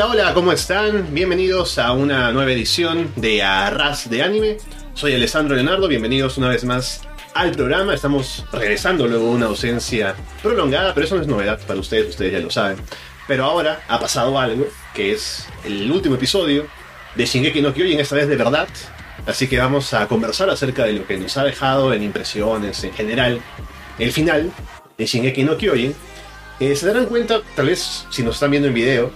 Hola, hola, ¿cómo están? Bienvenidos a una nueva edición de Arras de Anime. Soy Alessandro Leonardo, bienvenidos una vez más al programa. Estamos regresando luego de una ausencia prolongada, pero eso no es novedad para ustedes, ustedes ya lo saben. Pero ahora ha pasado algo, que es el último episodio de Shingeki no Kyojin, esta vez de verdad. Así que vamos a conversar acerca de lo que nos ha dejado en impresiones en general el final de Shingeki no Kyojin. Eh, se darán cuenta, tal vez si nos están viendo en video,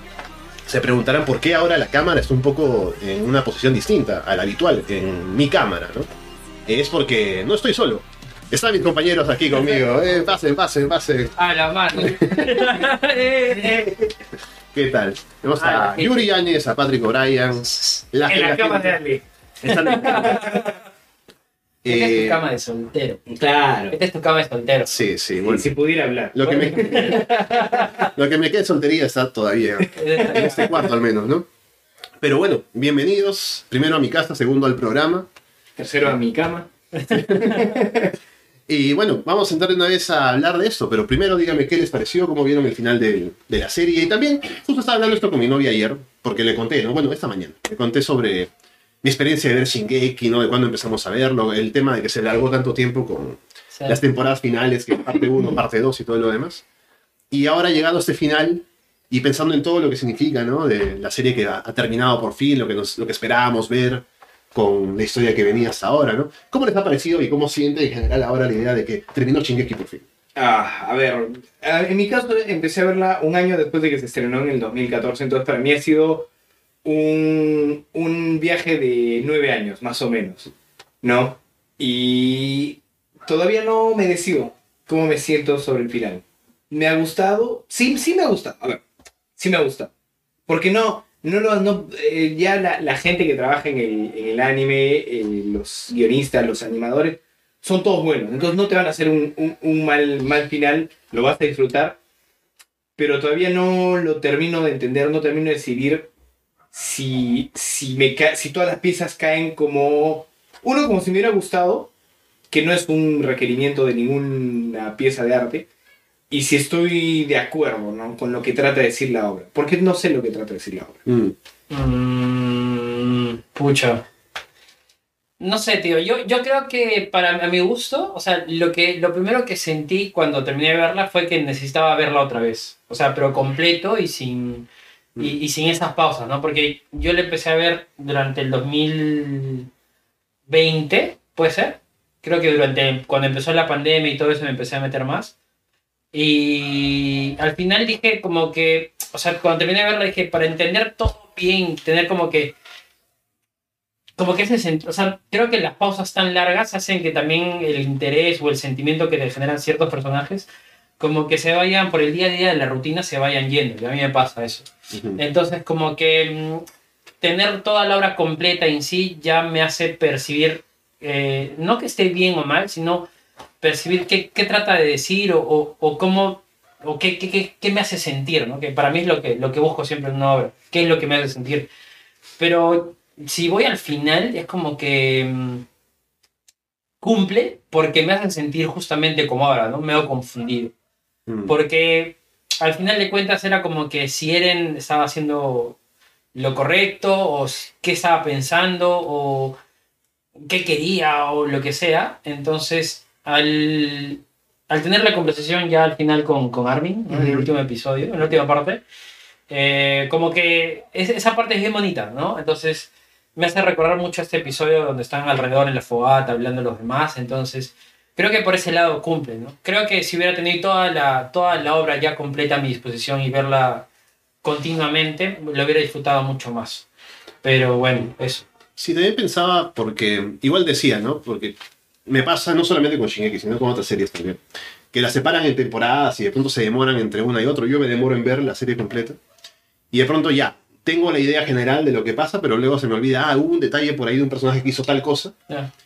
se preguntarán por qué ahora la cámara está un poco en una posición distinta a la habitual, en mi cámara, ¿no? Es porque no estoy solo. Están mis compañeros aquí conmigo. Eh, pasen, pasen, pasen. A la mano. ¿Qué tal? Tenemos a Hola. Yuri Yáñez, a Patrick O'Brien. En la cama de Ali. Están Esta es Eh, tu cama de soltero. Claro. Esta es tu cama de soltero. Sí, sí, bueno. Si pudiera hablar. Lo que, me, lo que me queda de soltería está todavía en este cuarto al menos, ¿no? Pero bueno, bienvenidos. Primero a mi casa, segundo al programa. Tercero a mi cama. Y bueno, vamos a entrar de una vez a hablar de esto, pero primero díganme qué les pareció, cómo vieron el final de, de la serie. Y también, justo estaba hablando esto con mi novia ayer, porque le conté, ¿no? Bueno, esta mañana, le conté sobre mi experiencia de ver Shingeki, ¿no? De cuándo empezamos a verlo, el tema de que se largó tanto tiempo con Sí. las temporadas finales, que parte 1, parte 2 y todo lo demás. Y ahora llegado a este final y pensando en todo lo que significa, ¿no? De la serie que ha, ha terminado por fin, lo que, nos, lo que esperábamos ver con la historia que venía hasta ahora, ¿no? ¿Cómo les ha parecido y cómo siente en general ahora la idea de que terminó Shingeki por fin? Ah, a ver. En mi caso empecé a verla un año después de que se estrenó en el 2014. Entonces para mí ha sido un, un viaje de nueve años, más o menos. ¿No? Y todavía no me decido cómo me siento sobre el final. ¿Me ha gustado? Sí, sí me ha gustado. A ver, sí me ha gustado. Porque no, no lo, no, eh, ya la, la gente que trabaja en el, anime, eh, los guionistas, los animadores, son todos buenos. Entonces no te van a hacer un, un- un mal, mal final, lo vas a disfrutar. Pero todavía no lo termino de entender, no termino de decidir si, si, me ca- si todas las piezas caen como... Uno, como si me hubiera gustado, que no es un requerimiento de ninguna pieza de arte. Y si estoy de acuerdo ¿no? con lo que trata de decir la obra. Porque no sé lo que trata de decir la obra. Mm, Mm, pucha. No sé, tío. Yo, yo creo que para a mi gusto, o sea, lo, que, lo primero que sentí cuando terminé de verla fue que necesitaba verla otra vez. O sea, pero completo y sin, y, y sin esas pausas, ¿no? Porque yo la empecé a ver durante el 2020, ¿puede ser? Creo que durante cuando empezó la pandemia y todo eso me empecé a meter más. Y al final dije como que, o sea, cuando terminé de verla dije, para entender todo bien, tener como que, como que ese o sea, creo que las pausas tan largas hacen que también el interés o el sentimiento que te generan ciertos personajes, como que se vayan por el día a día de la rutina, se vayan yendo. Y a mí me pasa eso. Entonces, como que mm, tener toda la obra completa en sí ya me hace percibir, eh, no que esté bien o mal, sino percibir qué, qué trata de decir o, o, o cómo, o qué, qué, qué, me hace sentir, ¿no? Que para mí es lo que, lo que busco siempre en una obra, qué es lo que me hace sentir. Pero si voy al final, es como que mm, cumple porque me hacen sentir justamente como ahora, ¿no? Me hago confundido. Mm. Porque al final de cuentas era como que si Eren estaba haciendo lo correcto, o qué estaba pensando, o qué quería, o lo que sea. Entonces, al, al tener la conversación ya al final con, con Armin, ¿no? en el último episodio, en la última parte, eh, como que es- esa parte es bien bonita, ¿no? Entonces, me hace recordar mucho este episodio donde están alrededor en la fogata hablando los demás. Entonces, creo que por ese lado cumple, ¿no? Creo que si hubiera tenido toda la, toda la obra ya completa a mi disposición y verla continuamente, lo hubiera disfrutado mucho más. Pero bueno, eso. Sí, también pensaba, porque igual decía, ¿no? Porque me pasa no solamente con Shingeki, sino con otras series también, que las separan en temporadas y de pronto se demoran entre una y otra. Yo me demoro en ver la serie completa y de pronto ya, tengo la idea general de lo que pasa, pero luego se me olvida, ah, hubo un detalle por ahí de un personaje que hizo tal cosa,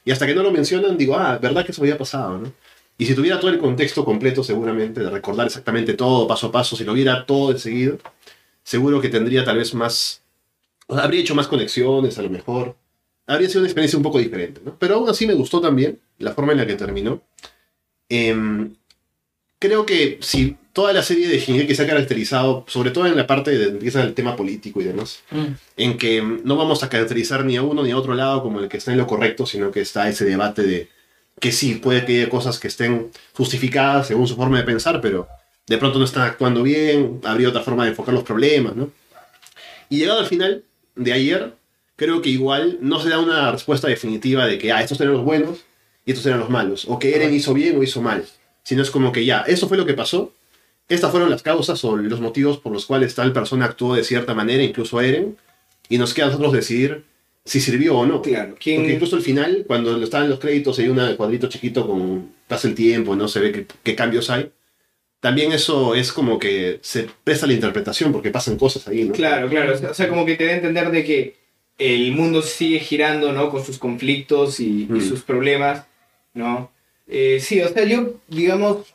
y hasta que no lo mencionan digo, ah, verdad que eso había pasado, ¿no? Y si tuviera todo el contexto completo, seguramente, de recordar exactamente todo, paso a paso, si lo viera todo de seguido, seguro que tendría tal vez más, o sea, habría hecho más conexiones a lo mejor, habría sido una experiencia un poco diferente, ¿no? Pero aún así me gustó también la forma en la que terminó. Em, creo que si toda la serie de Shingeki se ha caracterizado, sobre todo en la parte de empieza el tema político y demás, Mm. en que no vamos a caracterizar ni a uno ni a otro lado como el que está en lo correcto, sino que está ese debate de que sí, puede que haya cosas que estén justificadas según su forma de pensar, pero de pronto no están actuando bien, habría otra forma de enfocar los problemas, ¿no? Y llegado al final de ayer, creo que igual no se da una respuesta definitiva de que, ah, estos eran los buenos y estos eran los malos, o que Eren hizo bien o hizo mal, sino es como que ya, eso fue lo que pasó, estas fueron las causas o los motivos por los cuales tal persona actuó de cierta manera, incluso Eren, y nos queda a nosotros decidir si sirvió o no. Claro, ¿quién- Porque incluso al final, cuando estaban los créditos, hay un cuadrito chiquito con pasa el tiempo, no se ve qué, cambios hay. También eso es como que se presta la interpretación porque pasan cosas ahí, ¿no? Claro, claro. O sea- como que te da a entender de que el mundo sigue girando, ¿no? Con sus conflictos y, y Mm. sus problemas, ¿no? Eh, sí, o sea, yo, digamos,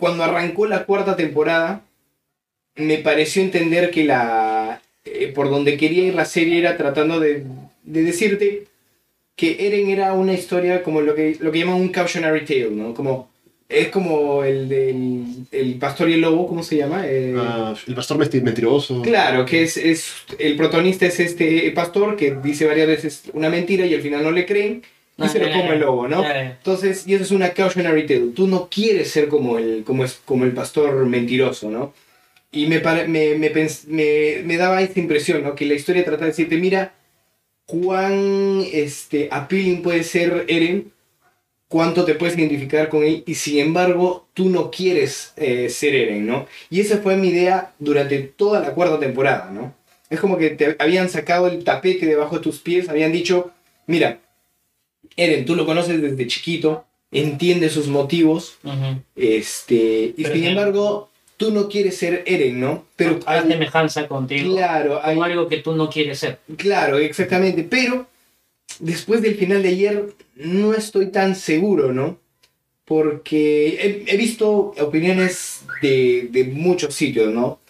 cuando arrancó la cuarta temporada, me pareció entender que la... eh, por donde quería ir la serie era tratando de, de decirte que Eren era una historia como lo que, lo que llaman un cautionary tale, ¿no? Como... Es como el del el pastor y el lobo, ¿cómo se llama? Eh, Ah, el pastor mentiroso. Claro, que es, es el protagonista es este pastor que dice varias veces una mentira y al final no le creen y se lo come el lobo, ¿no? Entonces, y eso es una cautionary tale. Tú no quieres ser como el, como es, como el pastor mentiroso, ¿no? Y me, me, me, me, me daba esta impresión, ¿no? Que la historia trata de decirte, mira, cuán este, appealing puede ser Eren, cuánto te puedes identificar con él, y sin embargo, tú no quieres eh, ser Eren, ¿no? Y esa fue mi idea durante toda la cuarta temporada, ¿no? Es como que te habían sacado el tapete debajo de tus pies, habían dicho, mira, Eren, tú lo conoces desde chiquito, entiendes sus motivos, este, y Pero sin embargo, tú no quieres ser Eren, ¿no? Pero hay semejanza contigo. claro, hay, Como algo que tú no quieres ser. claro, exactamente, pero después del final de ayer no estoy tan seguro, ¿no? Porque he, he visto opiniones de, de muchos sitios, ¿no?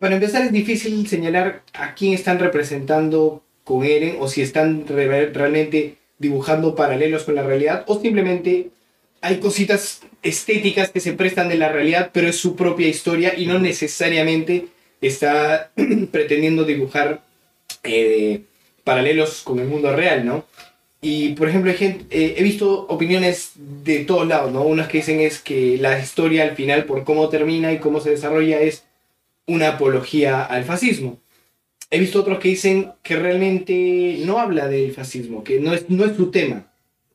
Para empezar es difícil señalar a quién están representando con Eren o si están re- realmente dibujando paralelos con la realidad o simplemente hay cositas estéticas que se prestan de la realidad pero es su propia historia y no necesariamente está pretendiendo dibujar eh, paralelos con el mundo real, ¿no? Y por ejemplo, eh, he visto opiniones de todos lados, ¿no? Unas que dicen es que la historia al final, por cómo termina y cómo se desarrolla, es una apología al fascismo. He visto otros que dicen que realmente no habla del fascismo, que no es, no es su tema.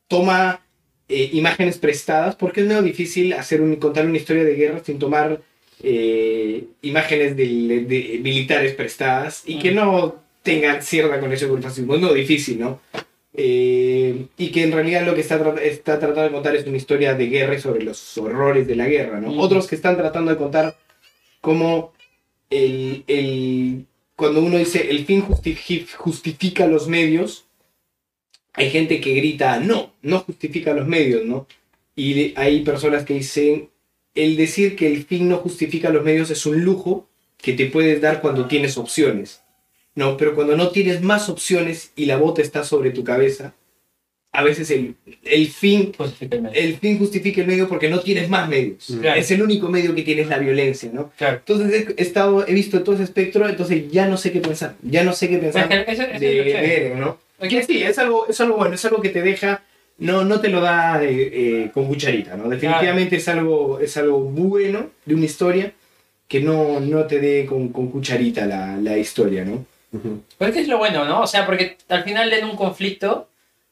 Toma eh, imágenes prestadas, porque es medio difícil hacer un, contar una historia de guerra sin tomar eh, imágenes de, de militares prestadas y que no tengan cierta conexión con el fascismo. Es medio difícil, ¿no? Eh, y que en realidad lo que está, tra- está tratando de contar es una historia de guerra y sobre los horrores de la guerra, ¿no? Mm. Otros que están tratando de contar cómo el, el- cuando uno dice el fin justifi- justifica los medios, hay gente que grita, no, no justifica los medios, ¿no? Y hay personas que dicen, el decir que el fin no justifica los medios es un lujo que te puedes dar cuando tienes opciones. No, pero cuando no tienes más opciones y la bota está sobre tu cabeza, a veces el, el fin Justifica el medio. el fin justifica el medio porque no tienes más medios. Claro. Es el único medio que tienes la violencia, ¿no? Claro. Entonces he, estado, he visto todo ese espectro, entonces ya no sé qué pensar. Ya no sé qué Pues pensar que eso- eso es de, lo de ¿no? Que sí, es algo, es algo bueno, es algo que te deja, no, no te lo da eh, eh, con cucharita, ¿no? Definitivamente es, algo, es algo bueno de una historia que no, no te dé con, con cucharita la, la historia, ¿no? Pero es que es lo bueno, ¿no? O sea, porque al final en un conflicto,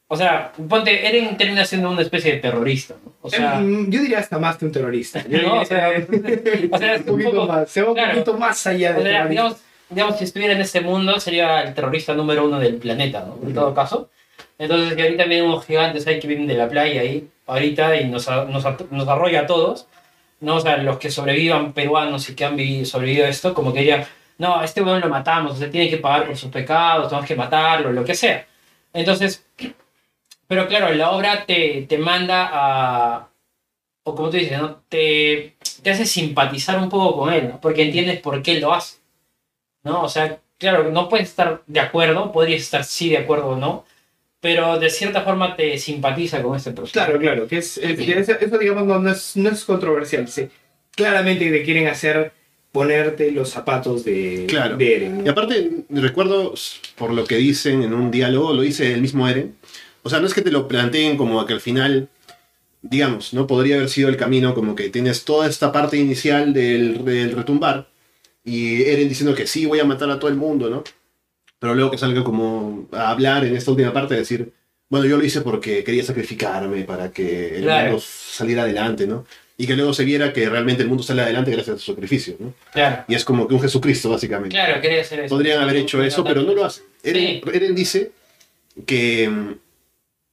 o sea, ponte, Eren termina siendo una especie de terrorista, ¿no? O sea, Em, yo diría hasta más que un terrorista. Yo No, o sea, diría- o sea, es un un poquito poco- más, se va un claro. poquito más allá de o sea, digamos, digamos, si estuviera en este mundo, sería el terrorista número uno del planeta, ¿no? En Ujú. todo caso. Entonces, que ahorita vienen unos gigantes ahí que vienen de la playa ahí, ahorita, y nos, nos, nos arrolla a todos, ¿no? O sea, los que sobrevivan peruanos y que han vivido, sobrevivido a esto, como que dirían, no, a este weón lo matamos, o sea, tiene que pagar por sus pecados, tenemos que matarlo, lo que sea. Entonces, pero claro, la obra te, te manda a, o como tú dices, ¿no? Te, te hace simpatizar un poco con él, ¿no? Porque entiendes por qué lo hace, ¿no? O sea, claro, no puedes estar de acuerdo, podrías estar sí de acuerdo o no, pero de cierta forma te simpatiza con este personaje. Claro, claro, que es, es- que eso, eso, digamos no, no es, no es controversial. sí. claramente te quieren hacer ponerte los zapatos de, Claro. de Eren. Y aparte, recuerdo, por lo que dicen en un diálogo, lo dice el mismo Eren. O sea, no es que te lo planteen como que al final, digamos, ¿no? Podría haber sido el camino como que tienes toda esta parte inicial del, del retumbar y Eren diciendo que sí, voy a matar a todo el mundo, ¿no? Pero luego que salga como a hablar en esta última parte, decir, bueno, yo lo hice porque quería sacrificarme para que el Claro. mundo saliera adelante, ¿no? Y que luego se viera que realmente el mundo sale adelante gracias a su sacrificio, ¿no? Claro, Y es como que un Jesucristo, básicamente. claro, quería hacer eso. Podrían haber hecho eso, pero no lo hacen. Eren, Sí. Eren dice que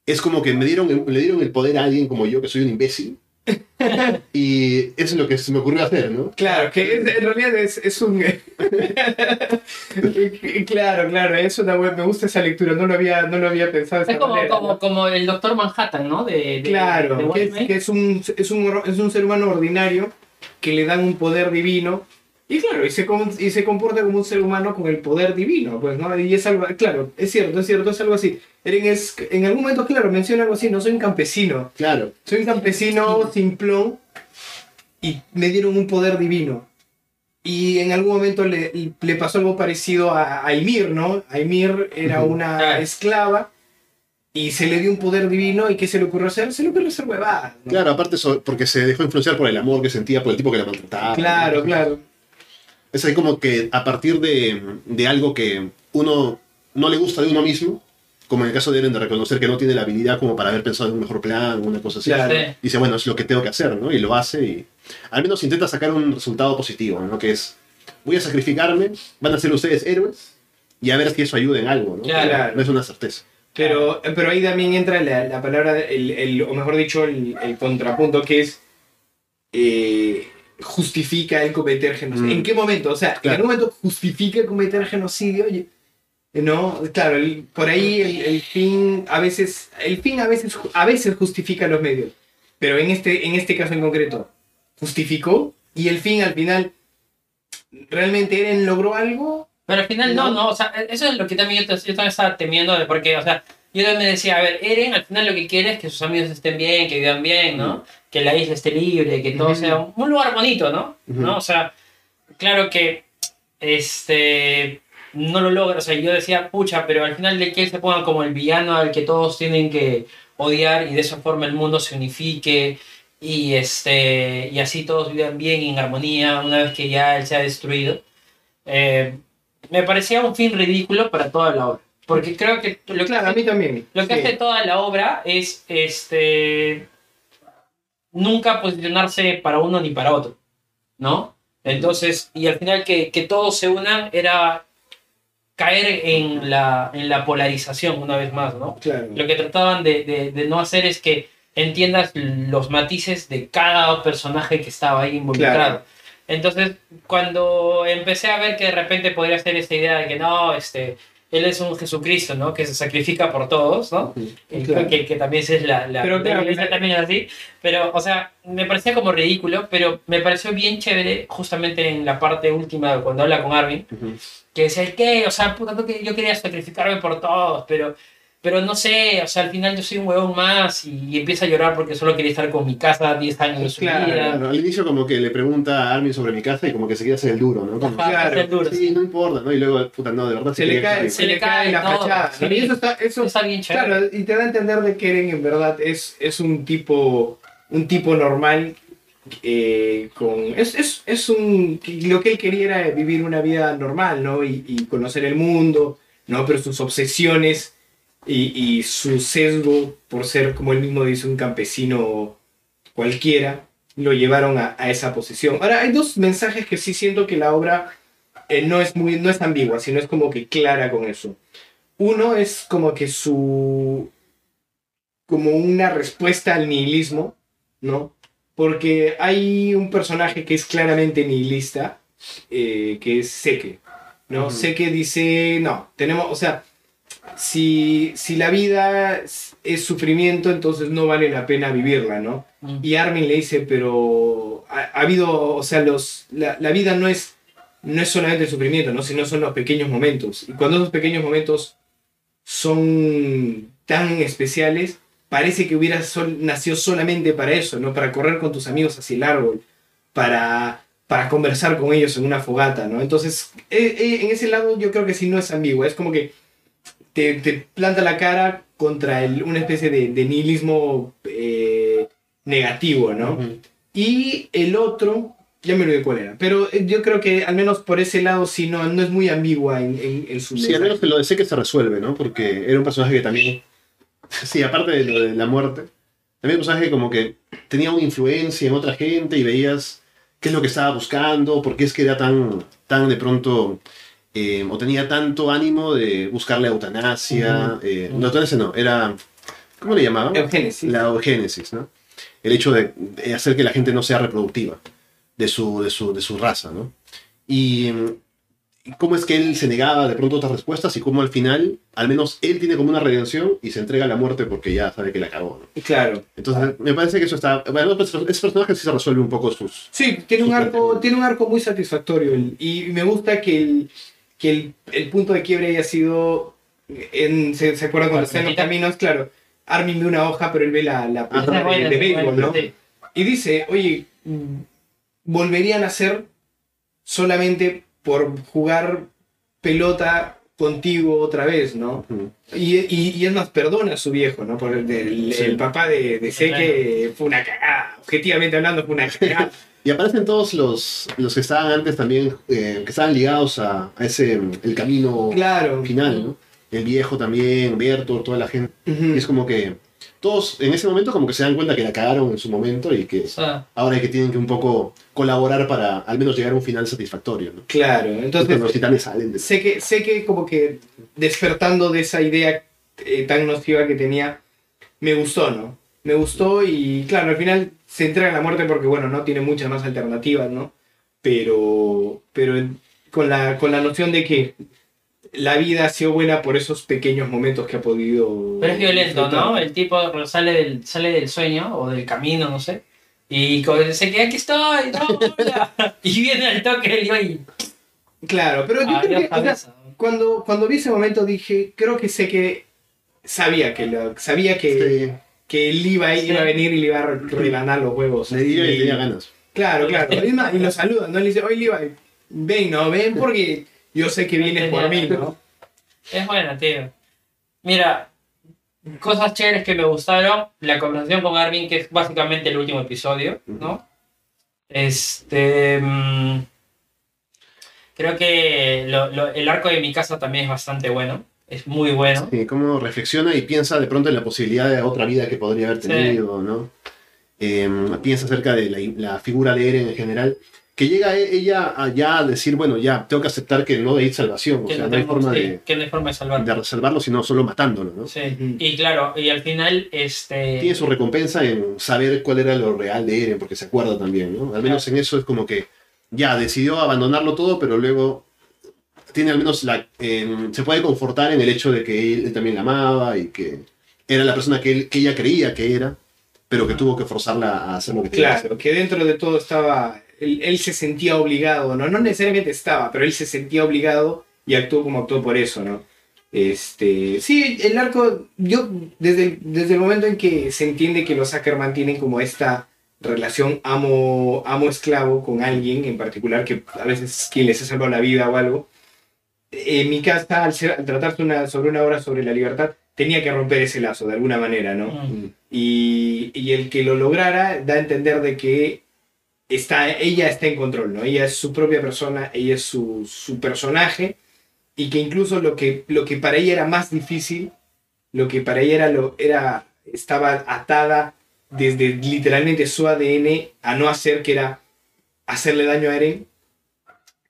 es como que me dieron, le dieron el poder a alguien como yo, que soy un imbécil. y eso es lo que se me ocurrió hacer, ¿no? Claro, que es- en realidad es, es un... claro, claro, es una buena- me gusta esa lectura, no lo había, no lo había pensado de Es como, manera, como, ¿no? como el Doctor Manhattan, ¿no? De, de- de Claro, que, es, Disney. que es un, es, un, es un ser humano ordinario que le dan un poder divino y claro, y se, y se comporta como un ser humano con el poder divino, pues, ¿no? Y es algo, claro, es cierto, es cierto, es algo así. Eren es, en algún momento, claro, menciona algo así, no soy un campesino, Claro. soy un campesino simplón y me dieron un poder divino. Y en algún momento le, le pasó algo parecido a, a Ymir, ¿no? A Ymir era una Claro. esclava y se le dio un poder divino y ¿qué se le ocurrió hacer? Se le ocurrió hacer huevadas. ¿no? Claro, aparte so- porque se dejó influenciar por el amor que sentía por el tipo que la maltrataba. Claro, claro. Es ahí como que a partir de, de algo que uno no le gusta de uno mismo, como en el caso de Eren de reconocer que no tiene la habilidad como para haber pensado en un mejor plan o una cosa así. Claro. Dice, bueno, es lo que tengo que hacer, ¿no? Y lo hace y al menos intenta sacar un resultado positivo, ¿no? Que es, voy a sacrificarme, van a ser ustedes héroes y a ver si eso ayuda en algo, ¿no? Claro. No es una certeza. Pero, pero ahí también entra la, la palabra, el, el- o mejor dicho, el, el contrapunto que es eh, justifica el cometer genocidio. Mm. ¿En qué momento? O sea, en Claro. algún momento justifica cometer genocidio. Oye, no, claro, el- por ahí el, el fin a veces, el fin a veces, a veces justifica los medios. Pero en este, en este caso en concreto, justificó y el fin al final, ¿realmente Eren logró algo? Pero al final no, No. no, o sea, eso es lo que también yo, yo también estaba temiendo, de porque, o sea, yo también me decía, a ver, Eren al final lo que quiere es que sus amigos estén bien, que vivan bien, ¿no? Que la isla esté libre, que todo sea un, un lugar bonito, ¿no? ¿no? O sea, claro que, este, no lo logra, o sea, yo decía, pucha, pero al final de que él se ponga como el villano al que todos tienen que odiar y de esa forma el mundo se unifique y, este, y así todos vivan bien y en armonía una vez que ya él se ha destruido. Eh, me parecía un fin ridículo para toda la obra. Porque creo que lo que, Claro, a mí también. lo que sí. hace toda la obra es este nunca posicionarse para uno ni para otro. ¿No? Entonces, y al final que, que todos se unan era caer en la, en la polarización una vez más, ¿no? Claro. Lo que trataban de, de- de no hacer es que entiendas los matices de cada personaje que estaba ahí involucrado. Claro. Entonces, cuando empecé a ver que de repente podría ser esta idea de que no, este, él es un Jesucristo, ¿no? Que se sacrifica por todos, ¿no? Claro. que, que también es la, la, Pero la claro, iglesia me- también es así. Pero, o sea, me parecía como ridículo, pero me pareció bien chévere justamente en la parte última cuando habla con Armin, Ujú. que decía, ¿qué? O sea, puta, yo quería sacrificarme por todos, pero, pero no sé, o sea, al final yo soy un huevón más y, y empieza a llorar porque solo quería estar con mi casa 10 años de su Claro, vida. Claro, al inicio como que le pregunta a Armin sobre mi casa y como que se quiere hacer el duro, ¿no? Como, Ajá, Claro. duro. sí, no importa, ¿no? Y luego, puta, no, de verdad Se le cae, se le cae la fachada. sí. Y eso está, eso, Está bien chévere. claro, y te da a entender de que Eren en verdad es, es un tipo, un tipo normal. eh, con, es, es, es un, lo que él quería era vivir una vida normal, ¿no? Y, y conocer el mundo, ¿no? Pero sus obsesiones y, y su sesgo por ser, como él mismo dice, un campesino cualquiera, lo llevaron a, a esa posición. Ahora, hay dos mensajes que sí siento que la obra eh, no, es muy, no es ambigua, sino es como que clara con eso. Uno es como que su... como una respuesta al nihilismo, ¿no? Porque hay un personaje que es claramente nihilista, eh, que es Seke, ¿no? Seke dice, no, tenemos, o sea, si, si la vida es, sufrimiento, entonces no vale la pena vivirla, ¿no? Mm. Y Armin le dice, pero ha, ha habido, o sea, los, la, la vida no es, no es solamente el sufrimiento, ¿no? sino son los pequeños momentos. Y cuando esos pequeños momentos son tan especiales, parece que hubieras sol- nacido solamente para eso, ¿no? Para correr con tus amigos hacia el árbol, para, para conversar con ellos en una fogata, ¿no? Entonces, eh, eh, en ese lado yo creo que sí no es ambiguo, es como que te, te planta la cara contra el- una especie de, de nihilismo eh, negativo, ¿no? Y el otro, ya me olvidé cuál era, pero eh, yo creo que al menos por ese lado sí no, no es muy ambigua en, en, en su Sí, al menos que lo de sé que se resuelve, ¿no? Porque era un personaje que también. Sí, aparte de lo de la muerte, también un personaje que como que tenía una influencia en otra gente y veías qué es lo que estaba buscando, por qué es que era tan, tan de pronto. Eh, o tenía tanto ánimo de buscar la eutanasia. eh, no, eutanasia no, era. ¿Cómo le llamaban? Eugénesis. La eugénesis, ¿no? El hecho de, de hacer que la gente no sea reproductiva de su, de su, de su raza, ¿no? Y, y cómo es que él se negaba de pronto a otras respuestas y cómo al final, al menos él tiene como una redención y se entrega a la muerte porque ya sabe que la acabó, ¿no? Claro. Entonces, me parece que eso está... Bueno, pues, ese personaje sí se resuelve un poco sus... Sí, tiene un Súper. arco, tiene un arco muy satisfactorio y me gusta que el, que el, el punto de quiebre haya sido en, ¿se, se acuerdan cuando están en los caminos? Claro, Armin ve una hoja, pero él ve la, la Ajá. es de, de béisbol, ¿no? sí. Y dice, oye, volverían a ser solamente por jugar pelota contigo otra vez, ¿no? Y, y, y es más, perdona a su viejo, ¿no? Por el, Sí. el papá de, de Seke fue una cagada, objetivamente hablando fue una cagada. Y aparecen todos los, los que estaban antes también, eh, que estaban ligados a, a ese, el camino claro. final, ¿no? El viejo también, Berto, toda la gente. Y es como que todos en ese momento como que se dan cuenta que la cagaron en su momento y que sea, ahora que tienen que un poco colaborar para al menos llegar a un final satisfactorio, ¿no? Claro, Entonces entonces los titanes salen de... sé que, sé que como que despertando de esa idea eh, tan nociva que tenía, me gustó, ¿no? Me gustó y claro, al final se entrega a la muerte porque, bueno, no tiene muchas más alternativas, ¿no? Pero, pero en- con, la, con la noción de que la vida ha sido buena por esos pequeños momentos que ha podido... pero es violento, disfrutar. ¿no? El tipo sale del, sale del sueño o del camino, no sé. Y se queda, aquí estoy, no, hola". Y viene al toque y y Claro, pero yo creo que, o sea, cabeza. cuando, cuando vi ese momento dije, creo que sé que sabía que lo, sabía que, Sí, que él iba, Sí. iba a venir y le iba a rebanar los huevos. le dio y tenía ganas. Claro, claro. Y lo saludan, ¿no? Le dice, oye, Levi, ven, ¿no? Ven porque yo sé que vienes por mí, ¿no? Es buena, tío. Mira, cosas chéveres que me gustaron. La conversación con Armin, que es básicamente el último episodio, ¿no? Este. mm, creo que lo- lo- el arco de mi casa también es bastante bueno. Es muy bueno. Sí, cómo reflexiona y piensa de pronto en la posibilidad de otra vida que podría haber Sí. tenido, ¿no? Eh, piensa acerca de la, la figura de Eren en general, que llega e- ella a ya a decir, bueno, ya, tengo que aceptar que no hay salvación, o Que sea, no, no hay forma sí, de, que no hay forma de salvarlo. de salvarlo, sino solo matándolo, ¿no? Sí. Ujú. Y claro, y al final, este. Tiene su recompensa en saber cuál era lo real de Eren, porque se acuerda también, ¿no? Al menos en eso es como que ya decidió abandonarlo todo, pero luego tiene al menos la. em, se puede confortar en el hecho de que él, él también la amaba y que era la persona que, él- que ella creía que era, pero que tuvo que forzarla a hacer lo que tenía que hacer. Claro, que dentro de todo estaba, él, él se sentía obligado, ¿no? No necesariamente estaba, pero él se sentía obligado y actuó como actuó por eso, ¿no? Este, sí, el arco, yo desde el, desde el momento en que se entiende que los Ackerman tienen como esta relación amo, amo-esclavo con alguien en particular, que a veces es quien les ha salvado la vida o algo, en mi casa, al, ser- al tratarse una, sobre una obra sobre la libertad, tenía que romper ese lazo de alguna manera, ¿no? Mm. y, y el que lo lograra da a entender de que está, ella está en control, ¿no? Ella es su propia persona, ella es su, su personaje y que incluso lo que, lo que para ella era más difícil, lo que para ella era, lo, era estaba atada desde literalmente su ADN a no hacer que era hacerle daño a Eren,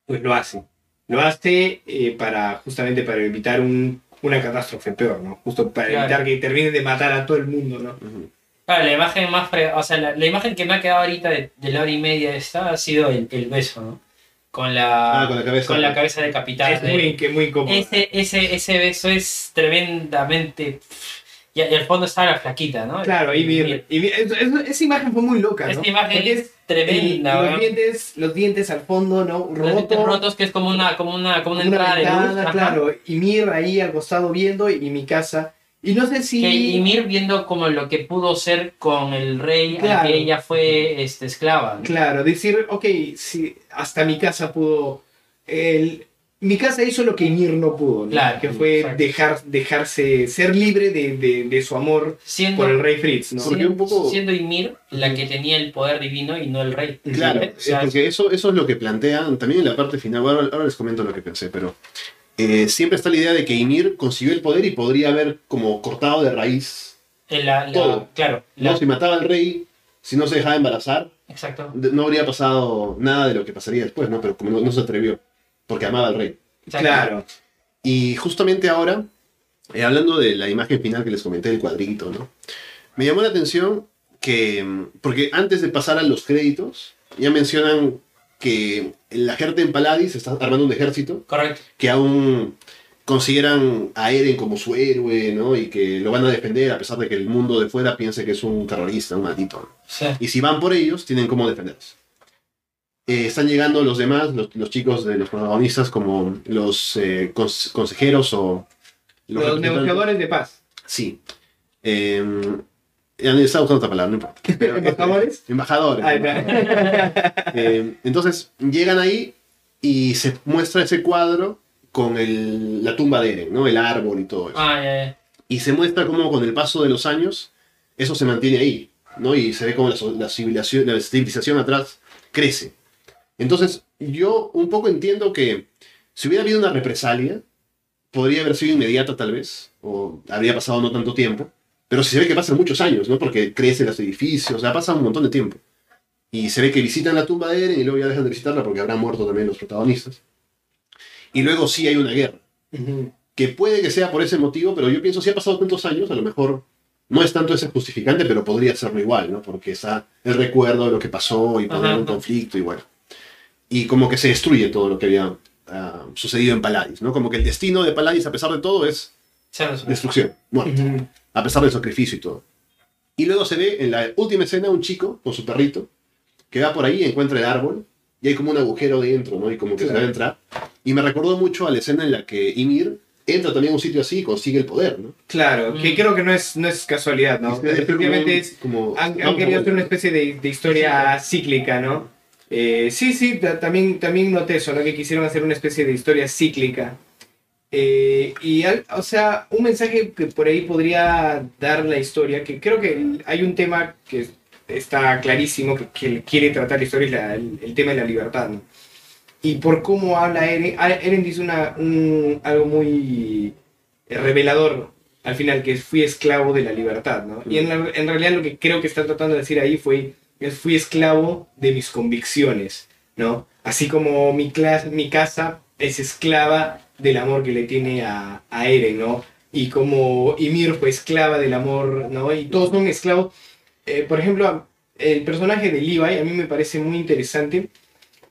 pues lo hace. Lo hace eh, para justamente para evitar un- una catástrofe peor, ¿no? Justo para Claro. evitar que terminen de matar a todo el mundo, ¿no? Claro, la imagen más fre- o sea, la, la imagen que me ha quedado ahorita de, de la hora y media esta ha sido el, el beso, ¿no? Con la, Ah, con la cabeza. con la cabeza decapitada. Es muy, que muy incómodo. ese, ese, ese beso es tremendamente. Y, al fondo está la flaquita, ¿no? Claro, y Mir- y es- es- esa imagen fue muy loca, ¿no? Esta imagen Porque es tremenda, el- los, dientes, los dientes al fondo, ¿no? Los dientes Roto, rotos, que es como una, como una, como una una entrada de luz. ventana, ajá. claro. Y Mir ahí al costado viendo y mi casa. Y no sé si... Que Ymir viendo como lo que pudo ser con el rey al Claro. que ella fue este, esclava. ¿no? Claro, decir, ok, si hasta mi casa pudo... El, mi casa hizo lo que Ymir no pudo, ¿no? Claro, que fue exacto. dejar, dejarse ser libre de, de- de su amor Siendo, por el rey Fritz, ¿no? Porque un poco- siendo Ymir la que tenía el poder divino y no el rey. Claro, O sea, es porque eso, eso es lo que plantean también en la parte final. Bueno, ahora, ahora les comento lo que pensé, pero eh, siempre está la idea de que Ymir consiguió el poder y podría haber como cortado de raíz. eh, la- la- Todo. claro, ¿no? Si mataba al rey, si no se dejaba embarazar, exacto. no habría pasado nada de lo que pasaría después, ¿no? Pero como no, no se atrevió, porque amaba al rey. exacto. Claro. Y justamente ahora, eh, hablando de la imagen final que les comenté del cuadrito, ¿no? Me llamó la atención que, mm, porque antes de pasar a los créditos, ya mencionan que la gente en Paladis está armando un ejército Correcto. que aún consideran a Eren como su héroe, ¿no? Y que lo van a defender a pesar de que el mundo de fuera piense que es un terrorista, un maldito. Sí. Y si van por ellos, tienen cómo defenderse. Eh, están llegando los demás, los, los chicos de los protagonistas, como los eh, cons- consejeros o Los, representantes. negociadores de paz. Sí. Eh, estaba buscando otra palabra, no importa. Pero, este, ¿Embajadores? embajadores. Ah, embajadores. Eh, entonces llegan ahí y se muestra ese cuadro con el- la tumba de Eren, ¿no? El árbol y todo eso. Ah, ya, ya. Y se muestra cómo con el paso de los años eso se mantiene ahí, ¿no? Y se ve como la, la civilización, la civilización atrás crece. Entonces, yo un poco entiendo que si hubiera habido una represalia, podría haber sido inmediata tal vez, o habría pasado no tanto tiempo, pero se ve que pasan muchos años, ¿no? Porque crecen los edificios, o sea, pasa un montón de tiempo. Y se ve que visitan la tumba de Eren y luego ya dejan de visitarla porque habrán muerto también los protagonistas. Y luego sí hay una guerra que puede que sea por ese motivo, pero yo pienso si ha pasado tantos años, a lo mejor no es tanto ese justificante, pero podría serlo igual, ¿no? Porque está el recuerdo de lo que pasó y haber un conflicto y bueno. Y como que se destruye todo lo que había ah, sucedido en Paladis, ¿no? Como que el destino de Paladis, a pesar de todo, es destrucción, muerte. A pesar del sacrificio y todo. Y luego se ve en la última escena un chico con su perrito que va por ahí y encuentra el árbol y hay como un agujero dentro, ¿no? Y como que se Claro. debe entrar. Y me recordó mucho a la escena en la que Ymir entra también a un sitio así y consigue el poder, ¿no? Claro, que Mm. creo que no es, no es casualidad, ¿no? Es- es Efectivamente es, como, han, han a querido hacer una especie de, de historia cíclica, ¿no? Eh, sí, sí, ta- también, también noté eso, ¿no? Que quisieron hacer una especie de historia cíclica. Eh, y, al- o sea, un mensaje que por ahí podría dar la historia, que creo que hay un tema que está clarísimo, que, que quiere tratar la historia, es la- el, el tema de la libertad, ¿no? Y por cómo habla Eren, ah, Eren dice una, un- algo muy revelador al final, que fui esclavo de la libertad, ¿no? Y en, la- en realidad lo que creo que está tratando de decir ahí fue, es fui esclavo de mis convicciones, ¿no? Así como mi, clas- mi casa es esclava del amor que le tiene a, a Eren, ¿no? Y como Ymir fue esclava del amor, ¿no? Y todos son esclavos. Eh, por ejemplo, el personaje de Levi a mí me parece muy interesante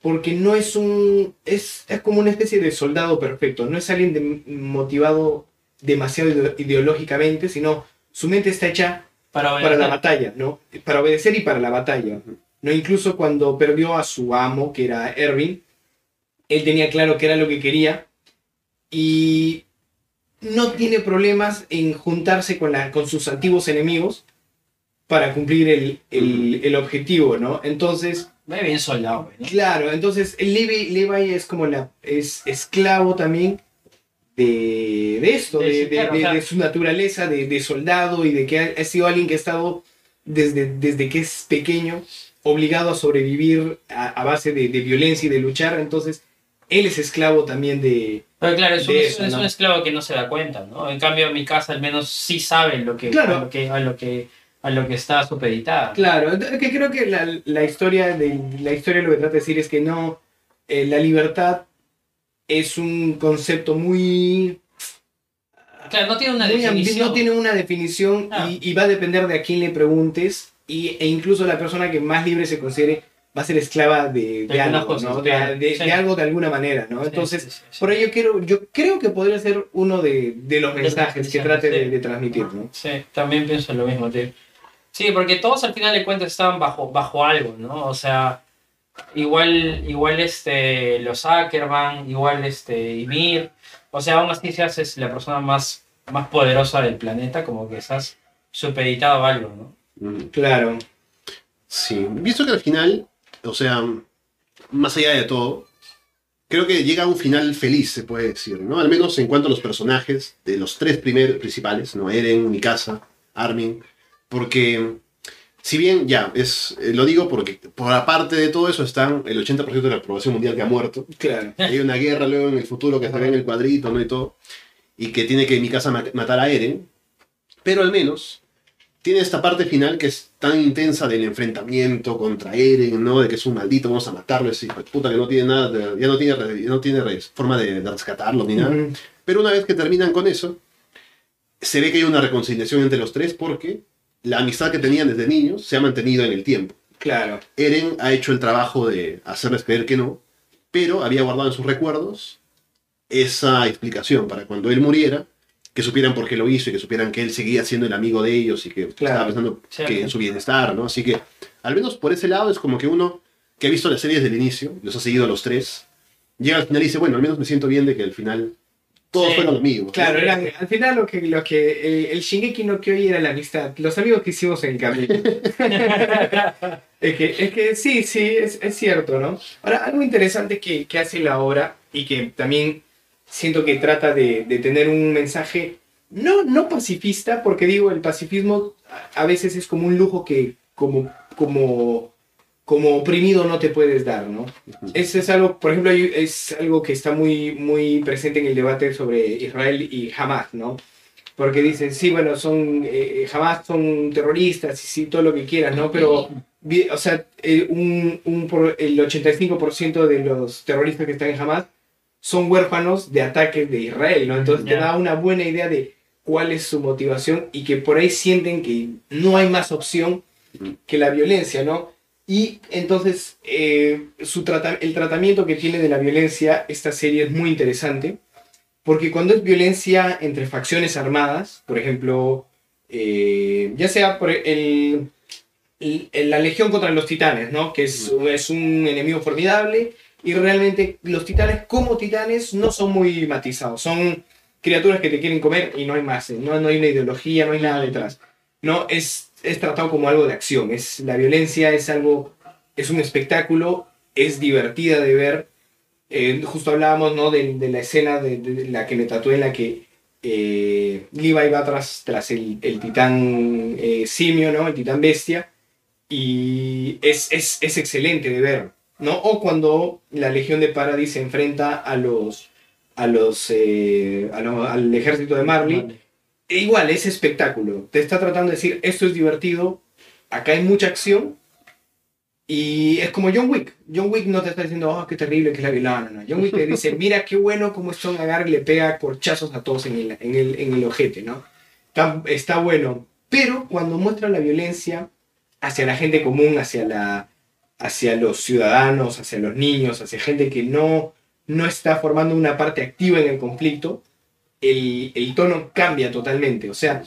porque no es un es, es como una especie de soldado perfecto no es alguien de- motivado demasiado ide- ideológicamente sino su mente está hecha Para, para la batalla no para obedecer y para la batalla no incluso cuando perdió a su amo que era Erwin él tenía claro que era lo que quería y no tiene problemas en juntarse con, la, con sus antiguos enemigos para cumplir el, el, el objetivo, ¿no? Entonces, Ve bien soldado, güey, ¿no? Claro, entonces Levi, Levi es como la es esclavo también de, de esto, de, claro, su naturaleza, de, de soldado y de que ha, ha sido alguien que ha estado desde, desde que es pequeño obligado a sobrevivir a, a base de, de violencia y de luchar. Entonces, él es esclavo también de... Pero claro, es un, de es, eso, es ¿no? un esclavo que no se da cuenta, ¿no? En cambio, mi casa al menos sí sabe lo que, Claro. a, lo que, a, lo que, a lo que está supeditada. Claro, que creo que la, la historia de la historia lo que trata de decir es que no, eh, la libertad es un concepto muy Claro, no tiene una definición. No tiene una definición Ah. y, y va a depender de a quién le preguntes y, e incluso la persona que más libre se considere va a ser esclava de, de De algunas algo, cosas, ¿no? De, claro. de- Sí. de algo de alguna manera, ¿no? Sí, Entonces, sí, sí, sí. por ello quiero, yo creo que podría ser uno de, de los mensajes que trate de, sí. de transmitir, ¿no? Sí, también pienso lo mismo, tío. Sí, porque todos al final de cuentas estaban bajo, bajo algo, ¿no? O sea, igual, igual este, los Ackerman, igual este, Ymir. O sea, aún así se hace la persona más más poderosa del planeta, como que estás supeditado a algo, ¿no? Mm. Claro. Sí, visto que al final, o sea, más allá de todo, creo que llega a un final feliz, se puede decir, ¿no? Al menos en cuanto a los personajes de los tres primeros principales, ¿no? Eren, Mikasa, Armin, porque si bien ya, es, eh, lo digo porque por aparte de todo eso están el 80% de la población mundial que ha muerto, Claro. hay una guerra luego en el futuro que se ve en el cuadrito, ¿no? Y todo. Y que tiene que Mikasa ma- matar a Eren. Pero al menos tiene esta parte final que es tan intensa del enfrentamiento contra Eren, ¿no? De que es un maldito, vamos a matarlo, ese hijo de puta que no tiene nada, de- ya no tiene, ya no tiene forma de, de rescatarlo ni nada. Ujú. Pero una vez que terminan con eso, se ve que hay una reconciliación entre los tres porque la amistad que tenían desde niños se ha mantenido en el tiempo. Claro. Eren ha hecho el trabajo de hacerles creer que no, pero había guardado en sus recuerdos esa explicación para cuando él muriera, que supieran por qué lo hizo y que supieran que él seguía siendo el amigo de ellos y que Claro. estaba pensando Cierto. que en su bienestar, ¿no? Así que, al menos por ese lado, es como que uno que ha visto la serie desde el inicio, los ha seguido a los tres, llega al final y dice, bueno, al menos me siento bien de que al final todos Sí. fueron amigos. Claro, eran, al final lo que, lo que eh, el Shingeki no Kyojin era la amistad, los amigos que hicimos en el camino. es, que, es que sí, sí, es, es cierto, ¿no? Ahora, algo interesante que, que hace la obra y que también siento que trata de, de tener un mensaje no, no pacifista, porque digo, el pacifismo a- veces es como un lujo que como, como, como oprimido no te puedes dar, ¿no? Eso es algo, por ejemplo, es algo que está muy, muy presente en el debate sobre Israel y Hamas, ¿no? Porque dicen, sí, bueno, son, eh, Hamas son terroristas y sí, todo lo que quieras, ¿no? Pero, o sea, eh, un, un por- el 85% de los terroristas que están en Hamas son huérfanos de ataques de Israel, ¿no? Entonces te Ya. da una buena idea de cuál es su motivación y que por ahí sienten que no hay más opción que la violencia, ¿no? Y entonces eh, su trata- el tratamiento que tiene de la violencia esta serie es muy interesante, porque cuando es violencia entre facciones armadas, por ejemplo, eh, ya sea por el, el- el- la legión contra los titanes, ¿no? Que es, es un enemigo formidable y realmente los titanes como titanes no son muy matizados, son criaturas que te quieren comer y no hay más, ¿eh? no, no hay una ideología, no hay nada detrás. No, es, es tratado como algo de acción, es, la violencia es algo, es un espectáculo, es divertida de ver. Eh, justo hablábamos ¿no? de, de la escena de, de la que me tatué en la que eh, Levi va tras, tras el, el titán eh, simio, ¿no? el titán bestia, y es, es, es excelente de ver. ¿No? O cuando la Legión de Paradis se enfrenta a los, a los, eh, a lo- al ejército de Marley. E igual, es espectáculo. Te está tratando de decir, esto es divertido, acá hay mucha acción. Y es como John Wick. John Wick no te está diciendo, oh, qué terrible que es la violencia. No, no. John Wick te dice, mira qué bueno como Stone agarra y le pega corchazos a todos en el, en el, en el ojete, ¿no? Está, está bueno. Pero cuando muestra la violencia hacia la gente común, hacia, la, hacia los ciudadanos, hacia los niños, hacia gente que no, no está formando una parte activa en el conflicto, el, el tono cambia totalmente. O sea,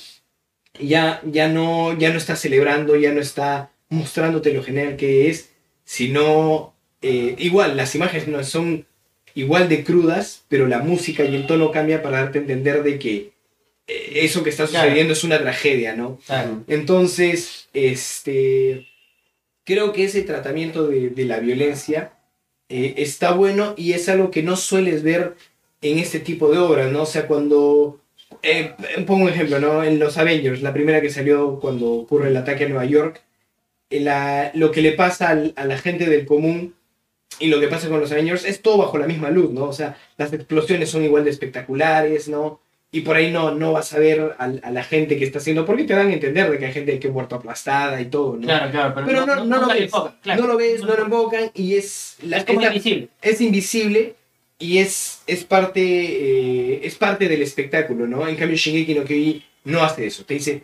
ya, ya, no, ya no está celebrando, ya no está mostrándote lo genial que es, sino eh, igual, las imágenes no son igual de crudas, pero la música y el tono cambia para darte a entender de que eh, eso que está Claro. sucediendo es una tragedia, ¿no? Claro. Entonces, este, creo que ese tratamiento de, de la violencia eh, está bueno y es algo que no sueles ver en este tipo de obras, ¿no? O sea, cuando, eh, pongo un ejemplo, ¿no? En los Avengers, la primera que salió cuando ocurre el ataque a Nueva York, eh, la- lo que le pasa al- a la gente del común y lo que pasa con los Avengers es todo bajo la misma luz, ¿no? O sea, las explosiones son igual de espectaculares, ¿no? Y por ahí no, no vas a ver al- a, la gente que está haciendo, porque te dan a entender de que hay gente que ha muerto aplastada y todo, ¿no? Claro, claro, pero, Pero no, no, lo nunca le ves, enfocan, claro. no lo ves, no lo invocan y es, la, Es como es la- invisible. es invisible y es, es, parte, eh, es parte del espectáculo, ¿no? En cambio Shingeki no Kyojin no hace eso, te dice,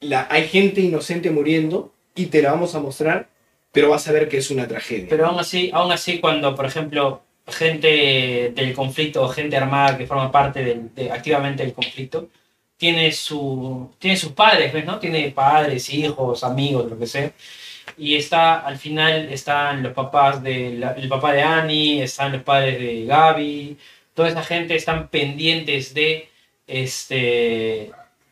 la, hay gente inocente muriendo y te la vamos a mostrar, pero vas a ver que es una tragedia. Pero aún así, aún así cuando, por ejemplo, gente del conflicto o gente armada que forma parte del- de, activamente del conflicto, tiene, su, tiene sus padres, ¿ves? ¿no? Tiene padres, hijos, amigos, lo que sea. Y está, al final están los papás de la- el papá de Annie, están los padres de Gaby, toda esa gente están pendientes de este,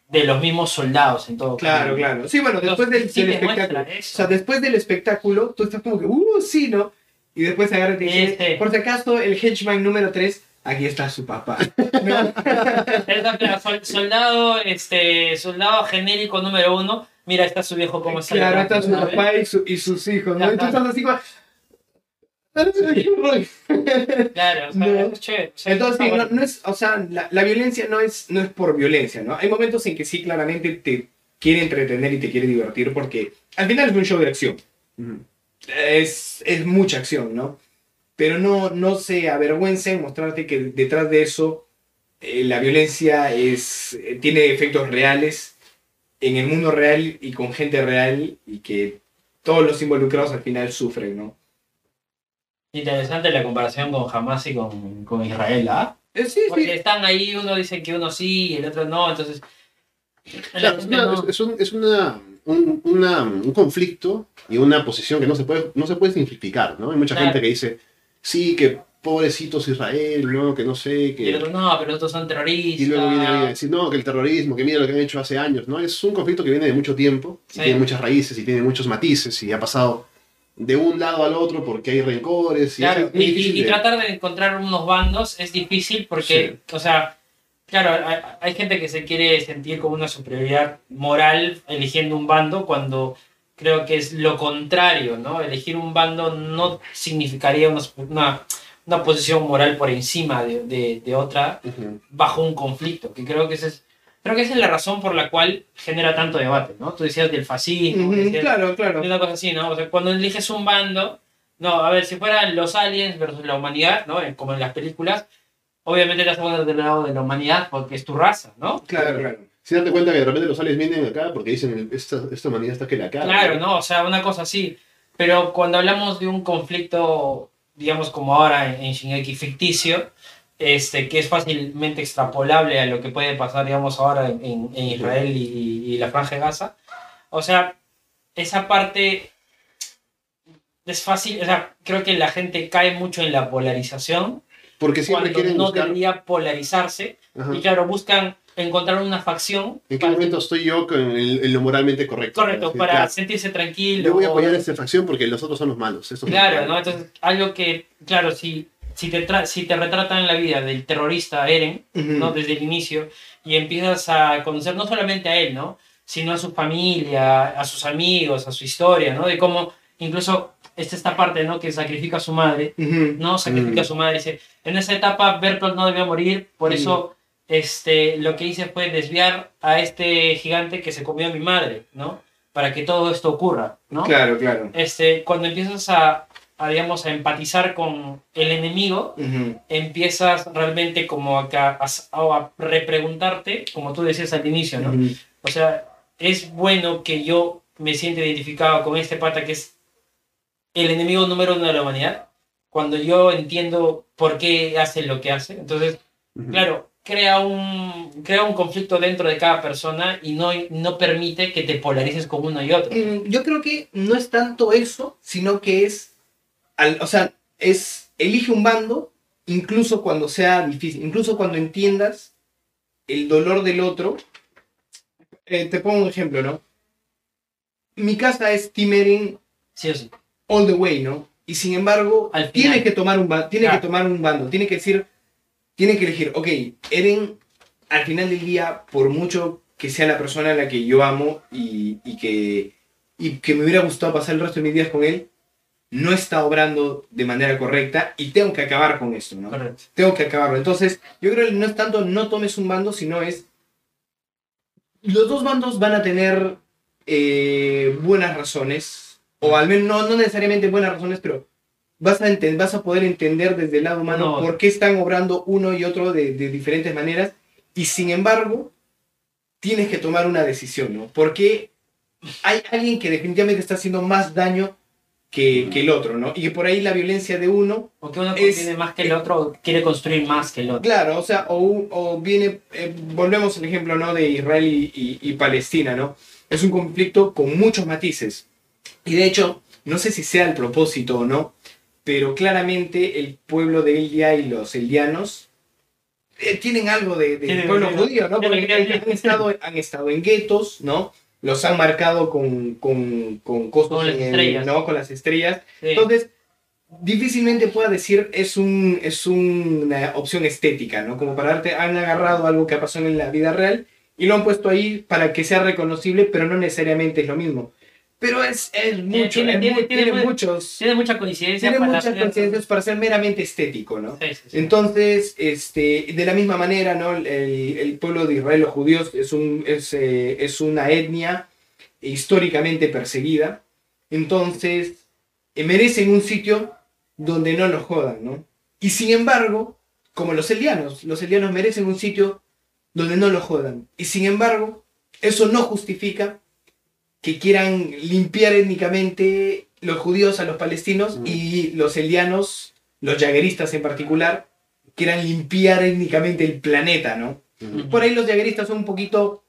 de los mismos soldados en todo Claro, caso. claro. Sí, bueno, después del, Sí del espectáculo. eso. O sea, después del espectáculo, tú estás como que, uh, sí, ¿no? Y después se agarra y te dice, Este. por si acaso, el henchman número 3, aquí está su papá. Soldado, este, soldado genérico número uno. Mira, está su viejo como sale. claro, está su papá y, su- y sus hijos, ¿no? Y tú estás así como... Claro, o sea, No. es chévere. O sea, Entonces, no, no es, o sea, la, la violencia no es, no es por violencia, ¿no? Hay momentos en que sí, claramente te quiere entretener y te quiere divertir porque al final es un show de acción. Ujú. Es, es mucha acción, ¿no? Pero no, no se avergüenza en mostrarte que detrás de eso eh, la violencia es, eh, tiene efectos reales en el mundo real y con gente real y que todos los involucrados al final sufren, ¿no? Interesante la comparación con Hamas y con, con Israel, ¿ah? Eh, sí, Porque sí. están ahí, uno dice que uno sí y el otro no, entonces. Claro, es, una- no- es un, es una- un, una- un conflicto y una posición que no se puede, no se puede simplificar, ¿no? Hay mucha Claro. gente que dice, sí, que pobrecitos Israel, ¿no? Que no sé, que... otro no, pero estos son terroristas. Y luego viene alguien a decir, no, que el terrorismo, que mira lo que han hecho hace años, ¿no? Es un conflicto que viene de mucho tiempo, y Sí. tiene muchas raíces y tiene muchos matices y ha pasado de un lado al otro porque hay rencores y Claro, es y, y- y tratar de encontrar unos bandos es difícil porque, o sea, claro, hay, hay gente que se quiere sentir como una superioridad moral eligiendo un bando cuando creo que es lo contrario, ¿no? Elegir un bando no significaría una, una, una posición moral por encima de, de- de otra Ujú. bajo un conflicto, que creo que esa es, creo que esa es la razón por la cual genera tanto debate, ¿no? Tú decías del fascismo, Ujú, decías- claro, claro. de una cosa así, ¿no? O sea, cuando eliges un bando, no, a ver, si fueran los aliens versus la humanidad, ¿no? Eh, Como en las películas, obviamente te a poner del lado de la humanidad porque es tu raza, ¿no? Claro, claro. Si date cuenta que de repente los aliens vienen acá porque dicen, esta, esta humanidad está que la cara. Claro, ¿no? O sea, una cosa así. Pero cuando hablamos de un conflicto, digamos como ahora en, en Shingeki ficticio, este, que es fácilmente extrapolable a lo que puede pasar, digamos, ahora en, en- en Israel y, y la Franja de Gaza, o sea, esa parte es fácil, o sea, creo que la gente cae mucho en la polarización Porque siempre quieren no buscar... debería polarizarse Ajá. y claro, buscan encontrar una facción ¿En qué momento estoy yo con el- lo moralmente correcto? correcto Decir, para ya, sentirse tranquilo. Yo voy a o- apoyar a esta facción porque los otros son los malos. son Claro, ¿no? Entonces, algo que, claro, si, si, te, tra- si te retratan la vida del terrorista Eren, ¿no? Ujú. Desde el inicio, y empiezas a conocer no solamente a él, ¿no? Sino a su familia, a sus amigos, a su historia, ¿no? De cómo incluso es esta parte, ¿no? Que sacrifica a su madre. ¿no? Sacrifica a su madre. Dice, en esa etapa Bertolt no debía morir, por eso este, lo que hice fue desviar a este gigante que se comió a mi madre, ¿no? Para que todo esto ocurra, ¿no? Claro, claro. este, cuando empiezas a, a, digamos, a empatizar con el enemigo, empiezas realmente como a, a, a repreguntarte, como tú decías al inicio, ¿no? O sea, es bueno que yo me sienta identificado con este pata que es el enemigo número uno de la humanidad, cuando yo entiendo por qué hace lo que hace. Entonces, claro, crea un, crea un conflicto dentro de cada persona y no, no permite que te polarices con uno y otro. Mm, Yo creo que no es tanto eso, sino que es, al- o sea, es, elige un bando, incluso cuando sea difícil, incluso cuando entiendas el dolor del otro. Eh, te pongo un ejemplo, ¿no? Mi casa es Team Eren Sí o sí. All the way, ¿no? Y sin embargo, Al tiene que tomar un tiene Claro. que tomar un bando, tiene que decir, tiene que elegir, ok, Eren, al final del día, por mucho que sea la persona a la que yo amo y, y que, y que me hubiera gustado pasar el resto de mis días con él, no está obrando de manera correcta y tengo que acabar con esto, ¿no? Correcto. Tengo que acabarlo. Entonces, yo creo que no es tanto no tomes un bando, sino es. Los dos bandos van a tener eh, buenas razones, o al menos no, no necesariamente buenas razones, pero vas a, vas a poder entender desde el lado humano No. por qué están obrando uno y otro de, de diferentes maneras, y sin embargo, tienes que tomar una decisión, ¿no? Porque hay alguien que definitivamente está haciendo más daño que, que el otro, ¿no? Y que por ahí la violencia de uno Porque uno Es- tiene más que el otro, o quiere construir más que el otro. Claro, o sea, o, o viene, eh, volvemos al ejemplo, ¿no? De Israel y, y- y Palestina, ¿no? Es un conflicto con muchos matices. Y de hecho, no sé si sea el propósito o no, pero claramente el pueblo de Elia y los eldianos eh, tienen algo de, pueblo judío, ¿no? Porque han estado, han estado en guetos, ¿no? Los han marcado con, con, con cosas Con las en el- estrellas. ¿no? Con las estrellas. Sí. Entonces, difícilmente pueda decir es, un, es una opción estética, ¿no? Como para darte, han agarrado algo que pasó en la vida real y lo han puesto ahí para que sea reconocible, pero no necesariamente es lo mismo. Pero es, es mucho, tiene- es tiene- mu- tiene tiene muy- muchos, Tiene mucha coincidencia tiene para muchas coincidencias para ser meramente estético, ¿no? Sí, sí, sí. Entonces, este, de la misma manera, ¿no? El, el pueblo de Israel, los judíos, es, un, es, eh, es una etnia históricamente perseguida. Entonces, eh, merecen un sitio donde no los jodan, ¿no? Y sin embargo, como los elianos, los elianos merecen un sitio donde no los jodan. Y sin embargo, eso no justifica que quieran limpiar étnicamente los judíos a los palestinos Mm. y los elianos, los yagueristas en particular, quieran limpiar étnicamente el planeta, ¿no? Por ahí los yagueristas son un poquito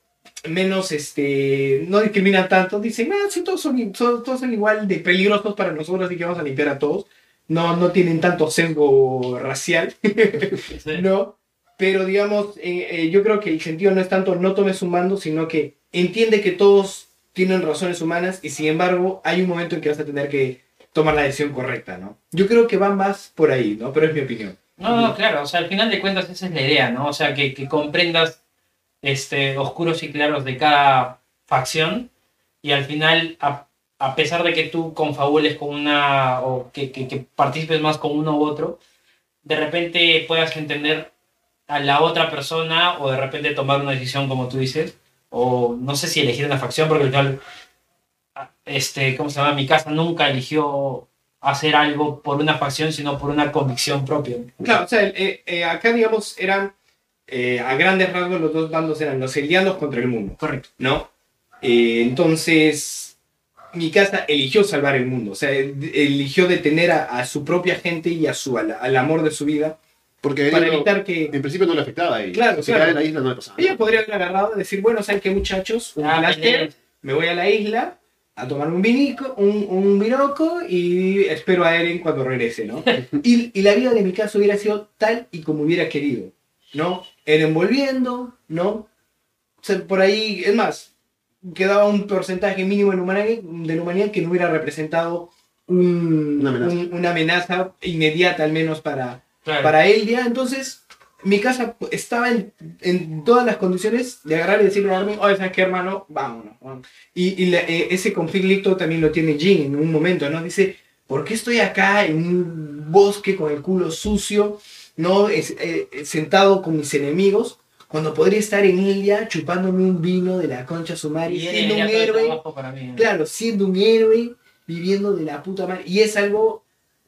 menos, este, no discriminan tanto, dicen, ah, sí, todos son, son- todos son igual de peligrosos para nosotros, así que vamos a limpiar a todos. No, no tienen tanto sesgo racial. ¿no? Pero digamos, eh, eh, yo creo que el sentido no es tanto no tomes un mando, sino que entiende que todos tienen razones humanas y sin embargo hay un momento en que vas a tener que tomar la decisión correcta, ¿no? Yo creo que va más por ahí, ¿no? Pero es mi opinión. No, no, claro, o sea, al final de cuentas esa es la idea, ¿no? O sea, que, que comprendas este, oscuros y claros de cada facción y al final, a, a pesar de que tú confabules con una, o que, que, que participes más con uno u otro, de repente puedas entender a la otra persona o de repente tomar una decisión como tú dices, o no sé si elegir una facción, porque al final, este, ¿cómo se llama? Mi casa nunca eligió hacer algo por una facción, sino por una convicción propia. Claro, o sea, eh, eh, acá digamos eran, eh, a grandes rasgos los dos bandos eran los elianos contra el mundo, Correcto. ¿no? Entonces, mi casa eligió salvar el mundo, o sea, eligió detener a, a su propia gente y a su, al, al amor de su vida Porque para no- evitar que... en principio no le afectaba a ella. Claro, si claro. en la isla no le pasaba. Ella podría haber agarrado y decir, bueno, ¿saben qué muchachos? Un Ah, me voy a la isla a tomar un vinico, un, un vinoco y espero a Eren cuando regrese, ¿no? y, y la vida de mi caso hubiera sido tal y como hubiera querido, ¿no? Eren volviendo, ¿no? O sea, por ahí, es más, quedaba un porcentaje mínimo de la humanidad, de humanidad que no hubiera representado un- Una amenaza. un- una amenaza inmediata al menos para, Claro. para él ya. Entonces, mi casa estaba en, en todas las condiciones de agarrar y decirle a Armin, oye, ¿sabes qué, hermano? Vámonos. vámonos". Y, y la- eh, ese conflicto también lo tiene Jin en un momento, ¿no? Dice, ¿por qué estoy acá en un bosque con el culo sucio, ¿no? Es- eh, sentado con mis enemigos, cuando podría estar en Ilia chupándome un vino de la concha sumari, Y siendo un héroe para mí. claro, siendo un héroe, viviendo de la puta madre. Y es algo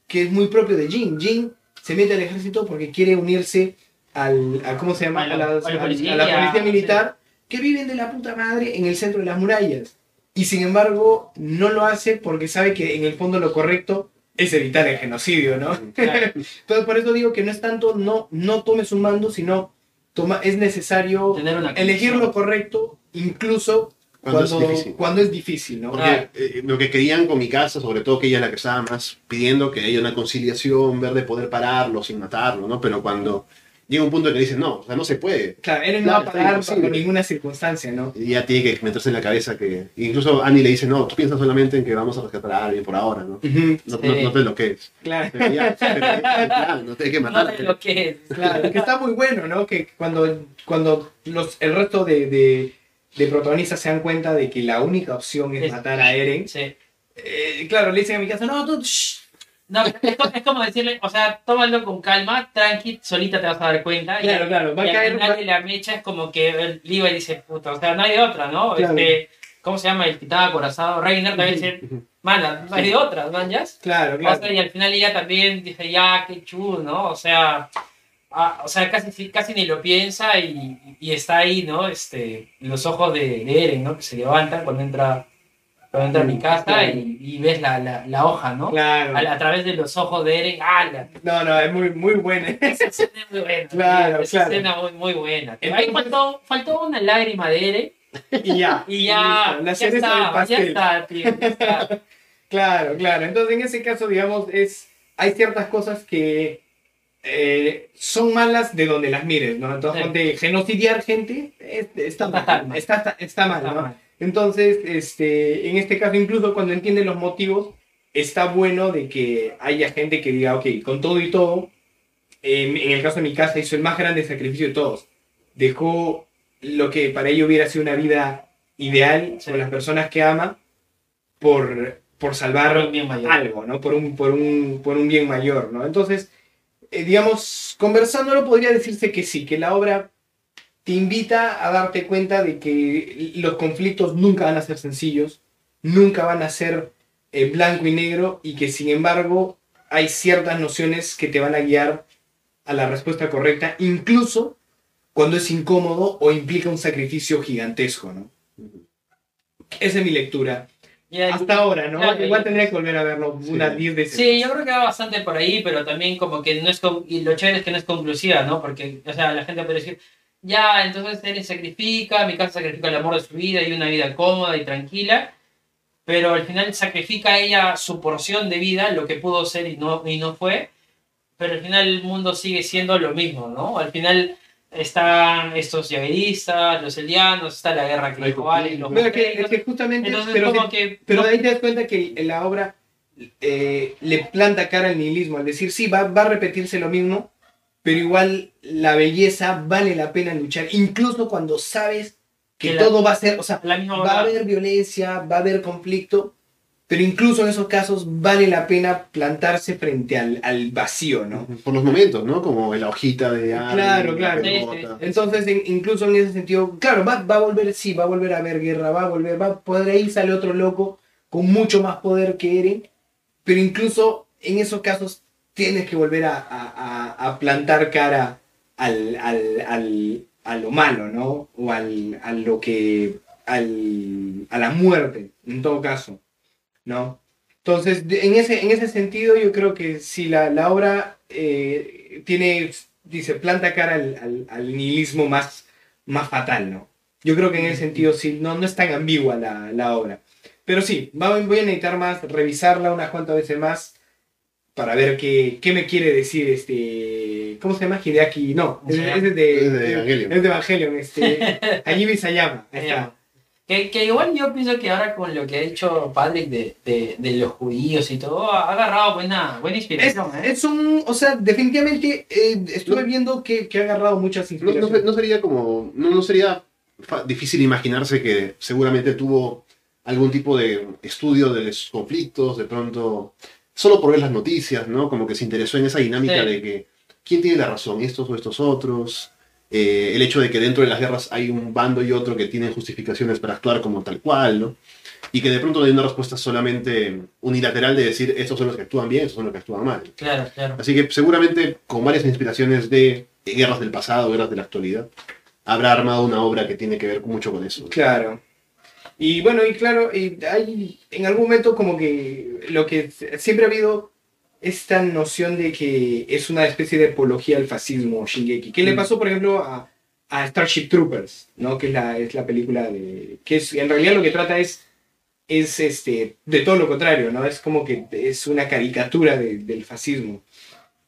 que es muy propio de Jin. Jin se mete al ejército porque quiere unirse al, a, ¿cómo se llama? A la- A, las- a la a- policía, a la policía sí. militar, que viven de la puta madre en el centro de las murallas. Y sin embargo, no lo hace porque sabe que en el fondo lo correcto es evitar el genocidio, ¿no? Claro. Entonces, por eso digo que no es tanto no, no tomes un mando, sino toma, es necesario Tener una elegir lo correcto, incluso Cuando es difícil. cuando es difícil, ¿no? Porque Ah. eh, lo que querían con mi casa, sobre todo que ella es la que estaba más pidiendo que haya una conciliación, ver de poder pararlo sin matarlo, ¿no? Pero cuando llega un punto en que dicen, no, o sea, no se puede. Claro, él no va a parar bajo ninguna circunstancia, ¿no? Y ya tiene que meterse en la cabeza que... Incluso Annie le dice, no, tú piensas solamente en que vamos a rescatar a alguien por ahora, ¿no? No, no, Sí. no te lo que es. Claro, Pero ya, pero ya, ya, no te hay que No matar. de lo que es. claro, que está muy bueno, ¿no? Que cuando, cuando los, el resto de, de, de protagonistas se dan cuenta de que la única opción es Es- matar a Eren, Sí. eh, claro, le dicen a mi casa, no, tú, shh". No, es, co- es como decirle, o sea, tómalo con calma, tranqui, solita te vas a dar cuenta. y- Claro, claro, va a al final de la mecha es como que el Levi dice, puta, o sea, no hay otra, ¿no? Claro. Este, ¿Cómo se llama? El titán acorazado. Reiner también dice, mana, no hay de otra, ¿no? ¿Ya? Claro, O claro. sea, y al final ella también dice, ya, qué chulo, ¿no? O sea, ah, o sea casi, casi ni lo piensa y, y está ahí, ¿no? Este, los ojos de, de Eren, ¿no? Que se levantan cuando entra, cuando entra a mi casa Claro. y, y ves la, la, la hoja, ¿no? Claro. A, a través de los ojos de Eren, ¡ala! No, no, es muy, muy buena. Esa escena es muy buena. Claro, Esa claro. escena muy, muy buena. Ahí faltó, faltó una lágrima de Eren y ya. y ya, La ya está, ya está, tío, ya está. Claro, claro. Entonces, en ese caso, digamos, es hay ciertas cosas que eh, son malas de donde las mires, ¿no? Entonces, genocidiar gente está mal, Está está, mal, ¿no? mal. Entonces, este, en este caso, incluso cuando entienden los motivos, está bueno de que haya gente que diga, ok, con todo y todo, en, en el caso de mi casa hizo el más grande sacrificio de todos. Dejó lo que para ella hubiera sido una vida ideal Sí. con las personas que ama por, por salvar Por algo, ¿no? Por un, por un, por un bien mayor, ¿no? Entonces, eh, digamos, conversándolo podría decirse que sí, que la obra te invita a darte cuenta de que los conflictos nunca van a ser sencillos, nunca van a ser eh, blanco y negro y que sin embargo hay ciertas nociones que te van a guiar a la respuesta correcta, incluso cuando es incómodo o implica un sacrificio gigantesco, ¿no? Esa es mi lectura. Hasta ahora, ¿no? Claro, Igual tendría que volver a verlo Sí. unas 10 veces. Sí, yo creo que va bastante por ahí, pero también como que no es... con- Y lo chévere es que no es conclusiva, ¿no? Porque, o sea, la gente puede decir, ya, entonces él sacrifica, mi casa sacrifica el amor de su vida y una vida cómoda y tranquila, pero al final sacrifica ella su porción de vida, lo que pudo ser y no, y no fue, pero al final el mundo sigue siendo lo mismo, ¿no? Al final están estos yagueristas, los elianos, está la guerra dijo Ale, los Pero que, es mosquetos. que justamente, Entonces, pero, como que- que... pero no- de ahí te das cuenta que la obra eh, le planta cara al nihilismo, al decir, sí, va, va a repetirse lo mismo, pero igual la belleza vale la pena luchar, incluso cuando sabes que Que la- todo va a ser, o sea, la misma va a haber violencia, va a haber conflicto, pero incluso en esos casos vale la pena plantarse frente al, al vacío, ¿no? Por los momentos, ¿no? Como en la hojita de Claro, árbol, claro. pelota. Entonces, en- incluso en ese sentido, claro, va, va a volver, sí, va a volver a haber guerra, va a volver, va por ahí sale otro loco con mucho más poder que Eren, pero incluso en esos casos tienes que volver a, a- a- a plantar cara al, al- al- a lo malo, ¿no? O al, a lo que, al, a la muerte, en todo caso, ¿no? Entonces, en ese, en ese sentido, yo creo que si la, la obra eh, tiene, dice, planta cara al, al- al nihilismo más, más fatal, ¿no? Yo creo que en ese sentido sí, no, no es tan ambigua la, la obra. Pero sí, voy a necesitar más, revisarla unas cuantas veces más para ver qué, qué me quiere decir este... ¿Cómo se llama? Hideaki, no, es, es de, Es de Evangelion. es de Evangelion, este... Sayama, ahí está. Que, que igual yo pienso que ahora con lo que ha hecho Patrick de, de, de los judíos y todo, ha agarrado buena, buena Es, inspiración. ¿eh? es un, o sea, definitivamente eh, estuve No. viendo que, que ha agarrado muchas No, no, inspiraciones. no sería como. No, no sería difícil imaginarse que seguramente tuvo algún tipo de estudio de los conflictos, de pronto. Solo por ver las noticias, ¿no? Como que se interesó en esa dinámica Sí. de que. ¿Quién tiene la razón? ¿Estos o estos otros? Eh, el hecho de que dentro de las guerras hay un bando y otro que tienen justificaciones para actuar como tal cual, ¿no? Y que de pronto no hay una respuesta solamente unilateral de decir estos son los que actúan bien, estos son los que actúan mal. Claro, claro. Así que seguramente con varias inspiraciones de guerras del pasado, guerras de la actualidad, habrá armado una obra que tiene que ver mucho con eso. Claro. Y bueno, y claro, y hay en algún momento como que lo que siempre ha habido esta noción de que es una especie de apología al fascismo Shingeki. ¿Qué le Mm. pasó, por ejemplo, a, a Starship Troopers? ¿no? Que es la, es la película de... que es, en realidad lo que trata es, es este, de todo lo contrario, ¿no? Es como que es una caricatura de- del fascismo.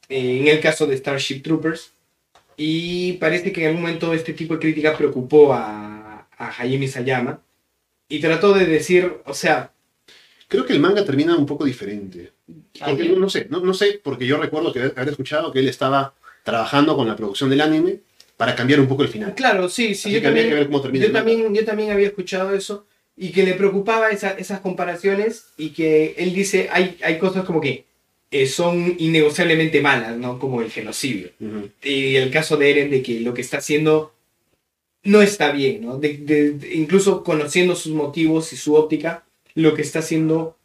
Eh, en el caso de Starship Troopers. Y parece que en algún momento este tipo de crítica preocupó a, a Hayami Sayama. Y trató de decir, o sea, Creo que el manga termina un poco diferente. Porque no, sé, no, no sé, porque yo recuerdo que haber escuchado que él estaba trabajando con la producción del anime para cambiar un poco el final. claro, sí, sí, Así yo que también, que ver cómo termina yo también, yo también había escuchado eso. Y que le preocupaba esa- esas comparaciones y que él dice, hay, hay cosas como que eh, son innegociablemente malas, ¿no? Como el genocidio. Y el caso de Eren de que lo que está haciendo no está bien, ¿no? De- de- de- incluso conociendo sus motivos y su óptica, lo que está haciendo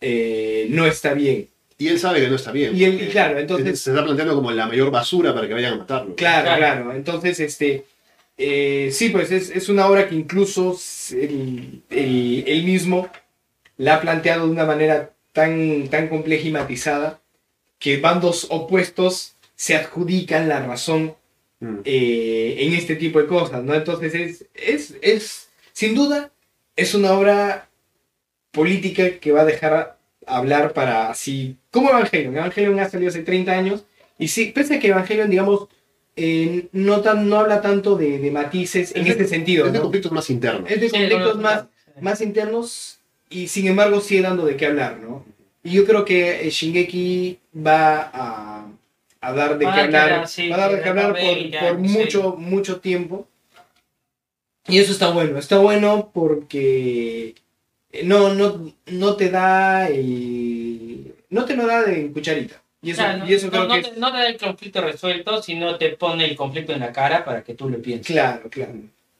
eh, no está bien. Y él sabe que no está bien. Y él- claro, entonces- Se está planteando como la mayor basura para que vayan a matarlo. Claro, Claro. claro. Entonces, este, eh, sí, pues es, es una obra que incluso s- el, el- él mismo la ha planteado de una manera tan, tan compleja y matizada que bandos opuestos se adjudican la razón Mm. eh, en este tipo de cosas, ¿no? Entonces es, es, es, sin duda, es una obra política que va a dejar hablar para así, como Evangelion. Evangelion ha salido hace 30 años Y sí, pese a que Evangelion, digamos, eh, no, tan, no habla tanto de, de matices en Es de- este sentido. Es de ¿no? conflictos más internos. Es de Sí, conflictos no, más, más internos y sin embargo sigue dando de qué hablar, ¿no? Y yo creo que eh, Shingeki va a, a dar de qué hablar, quedar, sí, va a dar de qué hablar por, ya, por sí. mucho, mucho tiempo. Y eso está bueno, está bueno porque no, no, no te da el- no te lo da de cucharita. Y eso, O sea, no, y eso no- creo no que te, es... no te da el conflicto resuelto, sino te pone el conflicto en la cara para que tú lo pienses. Claro, claro.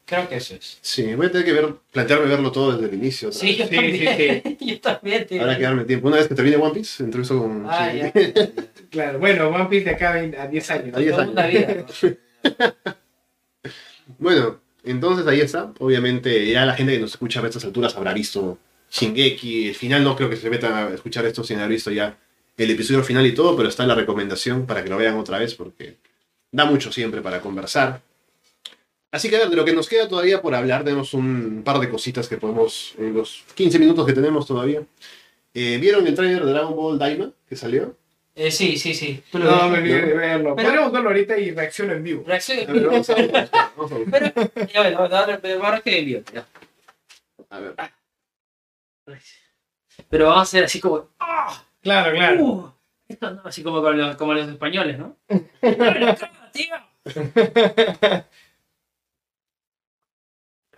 Creo que eso es. Sí, voy a tener que ver, plantearme verlo todo desde el inicio. Sí, yo. Sí, también. yo también. tío. Habrá que darme tiempo. Una vez que termine One Piece, entro eso con. Ah, sí. ya. Claro, bueno, One Piece de acá a 10 años. A 10 Toda una vida. Bueno, entonces ahí está. Obviamente, ya la gente que nos escucha a estas alturas habrá visto Shingeki. El final no creo que se metan a escuchar esto sin haber visto ya el episodio final y todo, pero está la recomendación para que lo vean otra vez porque da mucho siempre para conversar. Así que a ver, de lo que nos queda todavía por hablar, tenemos un par de cositas que podemos, en los 15 minutos que tenemos todavía. Eh, ¿Vieron el trailer de Dragon Ball Daima que salió? Eh, sí, sí, sí. Tú lo No, ves. me olvidé de verlo. Pero- Podríamos verlo ahorita y reacciono en vivo. Reacción. A ver, vamos a ver, vamos a ver. Pero, ya, ahora que envío. ya. A ver. Pero vamos a hacer así como. ¡Ah! Claro, claro. Uh, esto no, así como, con los, como los españoles, ¿no? tío!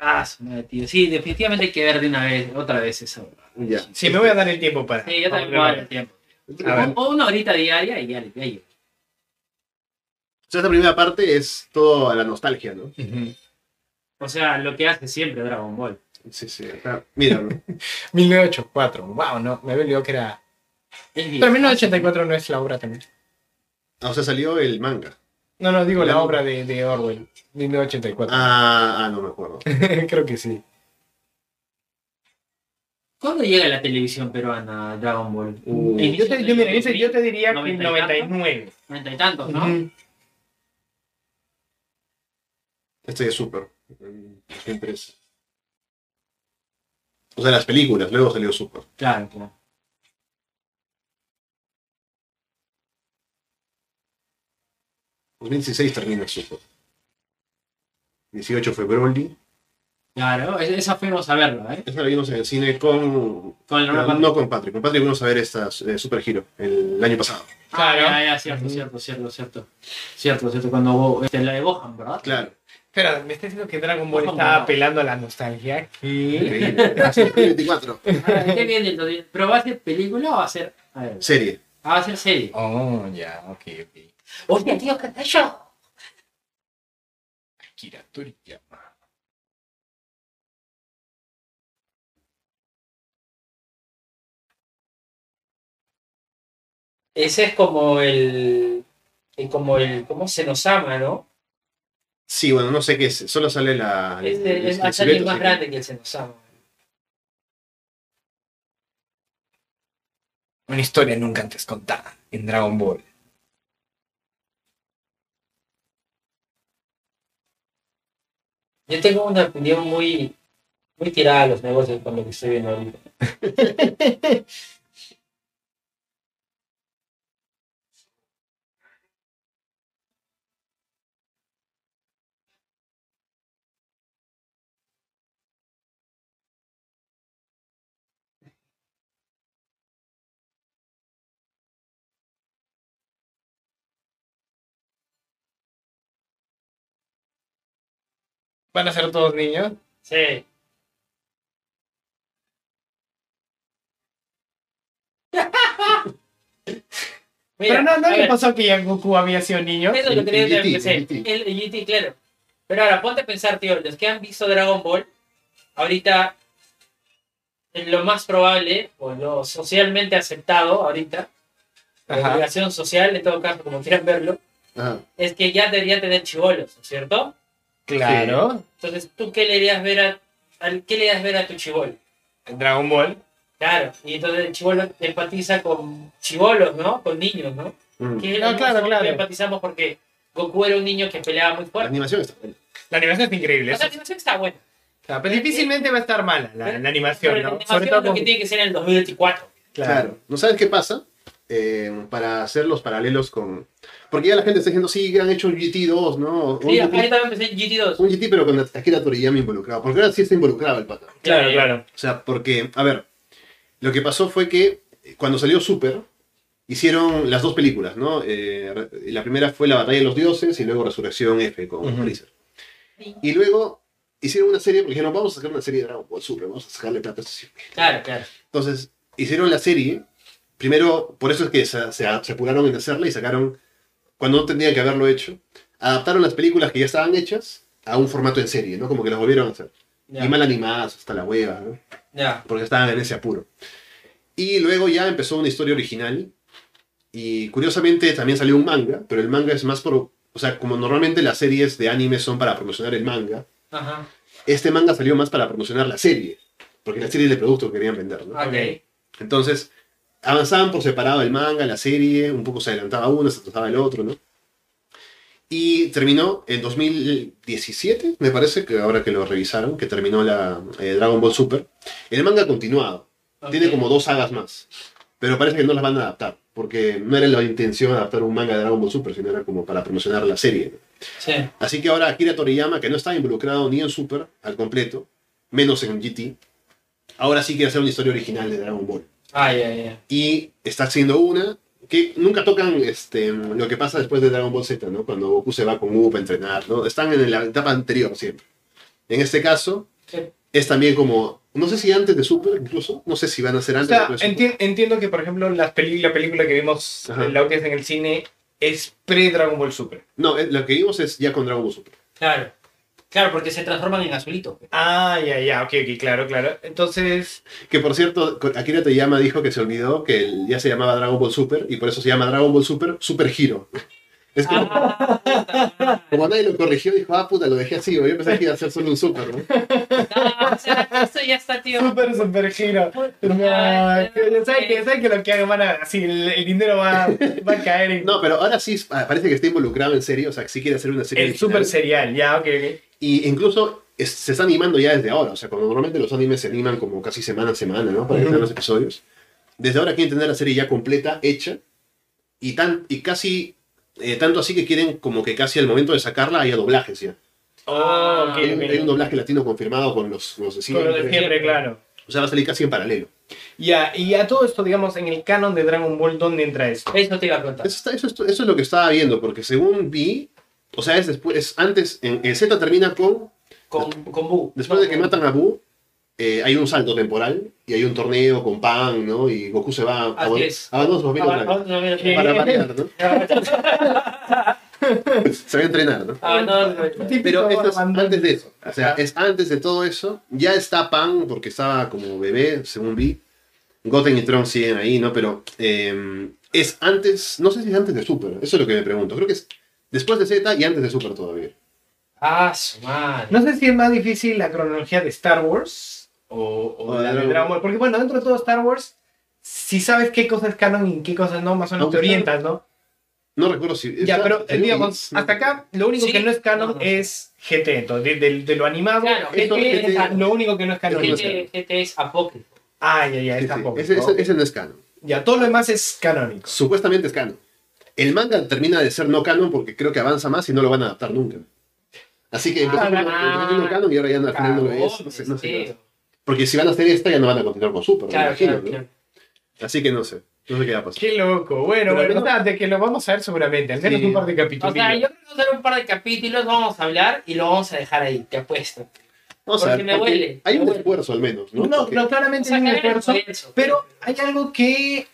Ah, madre, tío. Sí, definitivamente hay que ver de una vez, otra vez eso. Ya. Sí, me voy a dar el tiempo para. Sí, yo también voy a dar el tiempo. O, una horita diaria y ya, ya, ya. O sea, esta primera parte es todo a la nostalgia, ¿no? O sea, lo que hace siempre Dragon Ball. Sí, sí. acá. Mira, 1984. Wow, no, me había olvidado que era. Pero 1984 no es la obra también. ah, o sea, salió el manga. No, no, digo la La- obra de, de Orwell. 1984. Ah, ah, no me acuerdo. Creo que sí. ¿Cuándo llega la televisión peruana Dragon Ball? Uh, ¿En Yo te, yo, mira, yo te- yo te diría que ¿Noventa y 99. Noventa y tantos, ¿no? Ujú. Este es súper. en 2003. O sea, las películas, luego salió súper. Claro, claro. En 2016 termina súper. 18 fue Broly. Claro, es- esa fuimos a verlo, ¿eh? Esa la vimos en el cine con. Con el No, no con Patrick. Con Patrick fuimos a ver esta eh, Super Hero el año pasado. Ah, Claro. ya, ya, cierto, cierto, cierto, cierto. Cierto, cierto, cuando este, la de Gohan, ¿verdad? Claro. Espera, me está diciendo que Dragon Ball está no. apelando a la nostalgia. Ah, sí, 2024. Ah, qué bien. ¿Pero va a ser película o va a ser.? A ver, Serie. ah, va a ser serie. Oh, ya, ok, ok. Hostia, tío, ¿qué te hecho? Akira Toriyama. Ese es como el. el- como el. ¿Cómo se nos ama, no? Sí, bueno, no sé qué es. Solo sale la. Es, el- más grande que el se nos ama. Una historia nunca antes contada en Dragon Ball. Yo tengo una opinión muy. muy tirada a los negocios con lo que estoy viendo ahorita. ¿Van a ser todos niños? Sí. Mira, Pero no, no le ver, pasó que ya Goku había sido niño. Eso es lo que El- quería el GT, el GT. El, el GT, claro. Pero ahora, ponte a pensar, tío, los que han visto Dragon Ball, ahorita, es lo más probable, o lo socialmente aceptado ahorita, la Ajá. obligación social, en todo caso, como quieran verlo, Ajá. es que ya debería tener chivolos, ¿no es cierto? Claro. Entonces, ¿tú qué le harías ver a, al- qué le harías ver a tu chivolo? Dragon Ball. Claro, y entonces el chivolo empatiza con chivolos, ¿no? Con niños, ¿no? Mm. Que No, claro, claro. empatizamos porque Goku era un niño que peleaba muy La fuerte. animación está buena. La animación increíble. O sea, la animación está buena. O sea, pero difícilmente va a estar mala la, la animación, Pero la ¿no? animación Sobre es lo con- que tiene que ser en el 2024. Claro. ¿No sabes qué pasa? Eh, para hacer los paralelos con... Porque ya la gente está diciendo, sí, han hecho un GT2, ¿no? Sí, un, acá también empecé GT2. un GT, pero con Akira Toriyama involucrado. Porque ahora sí está involucrado el pata. Claro, Eh, claro. O sea, porque, a ver, lo que pasó fue que cuando salió Super, hicieron las dos películas, ¿no? Eh, la primera fue La Batalla de los Dioses y luego Resurrección F con Ujú. Freezer. Y luego hicieron una serie, porque dijeron, vamos a sacar una serie de Dragon Ball Super, vamos a sacarle plata a este cine". Claro, claro. Entonces, hicieron la serie. Primero, por eso es que se, se, se apuraron en hacerla y sacaron, cuando no tendrían que haberlo hecho, adaptaron las películas que ya estaban hechas a un formato en serie, ¿no? Como que las volvieron a hacer. Ya. Y mal animadas hasta la hueva, ¿no? ya. porque estaban en ese apuro. Y luego ya empezó una historia original. Y curiosamente también salió un manga, pero el manga es más por... O sea, como normalmente las series de anime son para promocionar el manga, Ajá. este manga salió más para promocionar la serie. Porque la serie es el producto que querían vender, ¿no? Ok. Entonces, avanzaban por separado el manga, la serie, un poco se adelantaba uno, se atrasaba el otro, ¿no? Y terminó en 2017, me parece, que ahora que lo revisaron, que terminó la eh, Dragon Ball Super. El manga ha continuado, tiene como dos sagas más, pero parece que no las van a adaptar, porque no era la intención adaptar un manga de Dragon Ball Super, sino era como para promocionar la serie. ¿no? Sí. Así que ahora Akira Toriyama, que no estaba involucrado ni en Super al completo, menos en GT, ahora sí quiere hacer una historia original de Dragon Ball Ah, ya, ya. y está haciendo una que nunca tocan este, lo que pasa después de Dragon Ball Z, ¿no? Cuando Goku se va con Up a entrenar, ¿no? Están en la etapa anterior siempre. En este caso, Sí. es también como, no sé si antes de Super incluso, no sé si van a ser antes o de Super. enti- entiendo que, por ejemplo, las peli- la película que vimos, Ajá. la última en el cine, es pre-Dragon Ball Super. No, eh, lo que vimos es ya con Dragon Ball Super. Claro. Claro, porque se transforman en azulito. Ah, ya, ya, ok, ok, claro, claro. Entonces, Que por cierto, Akira Toriyama dijo que se olvidó que el- ya se llamaba Dragon Ball Super y por eso se llama Dragon Ball Super Super Hero. Es como, Ah, como nadie lo corrigió, dijo, ah, puta, lo dejé así, güey. yo pensé que iba a ser solo un Super, ¿no? No, o sea, esto ya está, tío. super, super giro. No, Ay, que- ¿saben que, lo que hagan van a, así, el, el dinero va, va a caer en No, pero ahora sí ah, parece que está involucrado en serio, o sea, que sí quiere hacer una serie. el original. super serial, ya, ok, ok. Y incluso es- se está animando ya desde ahora, o sea, cuando normalmente los animes se animan como casi semana a semana, ¿no? Para que sean los episodios. Desde ahora quieren tener la serie ya completa, hecha, y, tan, y casi, eh, tanto así que quieren como que casi al momento de sacarla haya doblajes ya. Oh, Ah, ok, Hay, un- hay doblaje latino confirmado con los, los de Con lo de siempre. siempre, claro. O sea, va a salir casi en paralelo. Ya, y a todo esto, digamos, en el canon de Dragon Ball, ¿dónde entra esto? Eso te iba a preguntar. Eso, está- eso, es- eso es lo que estaba viendo, porque según vi, o sea, es después, es antes, en, en Z termina con Con, con Bu. Después de que matan a Buu, eh, hay un salto temporal y hay un torneo con Pan, ¿no? Y Goku se va a, Así es. a dos mil Ah, ah, no, mira, ¿Qué? para variar, ¿no? Ah, Se va a entrenar, ¿no? no, no. Típico Pero esto es abandonado. antes de eso. O sea, Ajá. es antes de todo eso. Ya está Pan, porque estaba como bebé, según vi. Goten y Trunks siguen ahí, ¿no? Pero eh, es antes, no sé si es antes de Super, eso es lo que me pregunto. Creo que es después de Z y antes de Super todavía. Ah, su madre. No sé si es más difícil la cronología de Star Wars o, o O de la de Dragon Dragon Ball. Porque bueno, dentro de todo Star Wars, si sabes qué cosas es canon y qué cosas no, más o menos te orientas, ¿no? No recuerdo si. Ya, está- pero digamos, hasta acá lo único Sí. que no es canon No, no. es GT. Entonces, de, de- de lo animado, Claro, esto GT es es- lo único que no es canon. GT, GT es apócrifo. Ah, ya, ya, Sí, sí. poco. Ese, ese- ese no es canon. Ya, todo lo demás es canónico. Supuestamente es canon. El manga termina de ser no canon porque creo que avanza más y no lo van a adaptar nunca. Así que empezó Ah, empezó siendo canon y ahora ya no, al final no lo es. No sé, no sé. Porque si van a hacer esta ya no van a continuar con Super, me Claro, imagino, claro, ¿no? claro. Así que no sé. No sé qué va a pasar. Qué loco. Bueno, Pero bueno, no- que lo vamos a ver seguramente, al menos Sí. un par de O capítulos. sea, yo creo que vamos a hacer un par de capítulos, vamos a hablar y lo vamos a dejar ahí, te apuesto. Vamos a porque me huele, Hay me un huele. esfuerzo al menos, ¿no? No, Porque- no, O claramente sea, hay un esfuerzo, pero hay algo que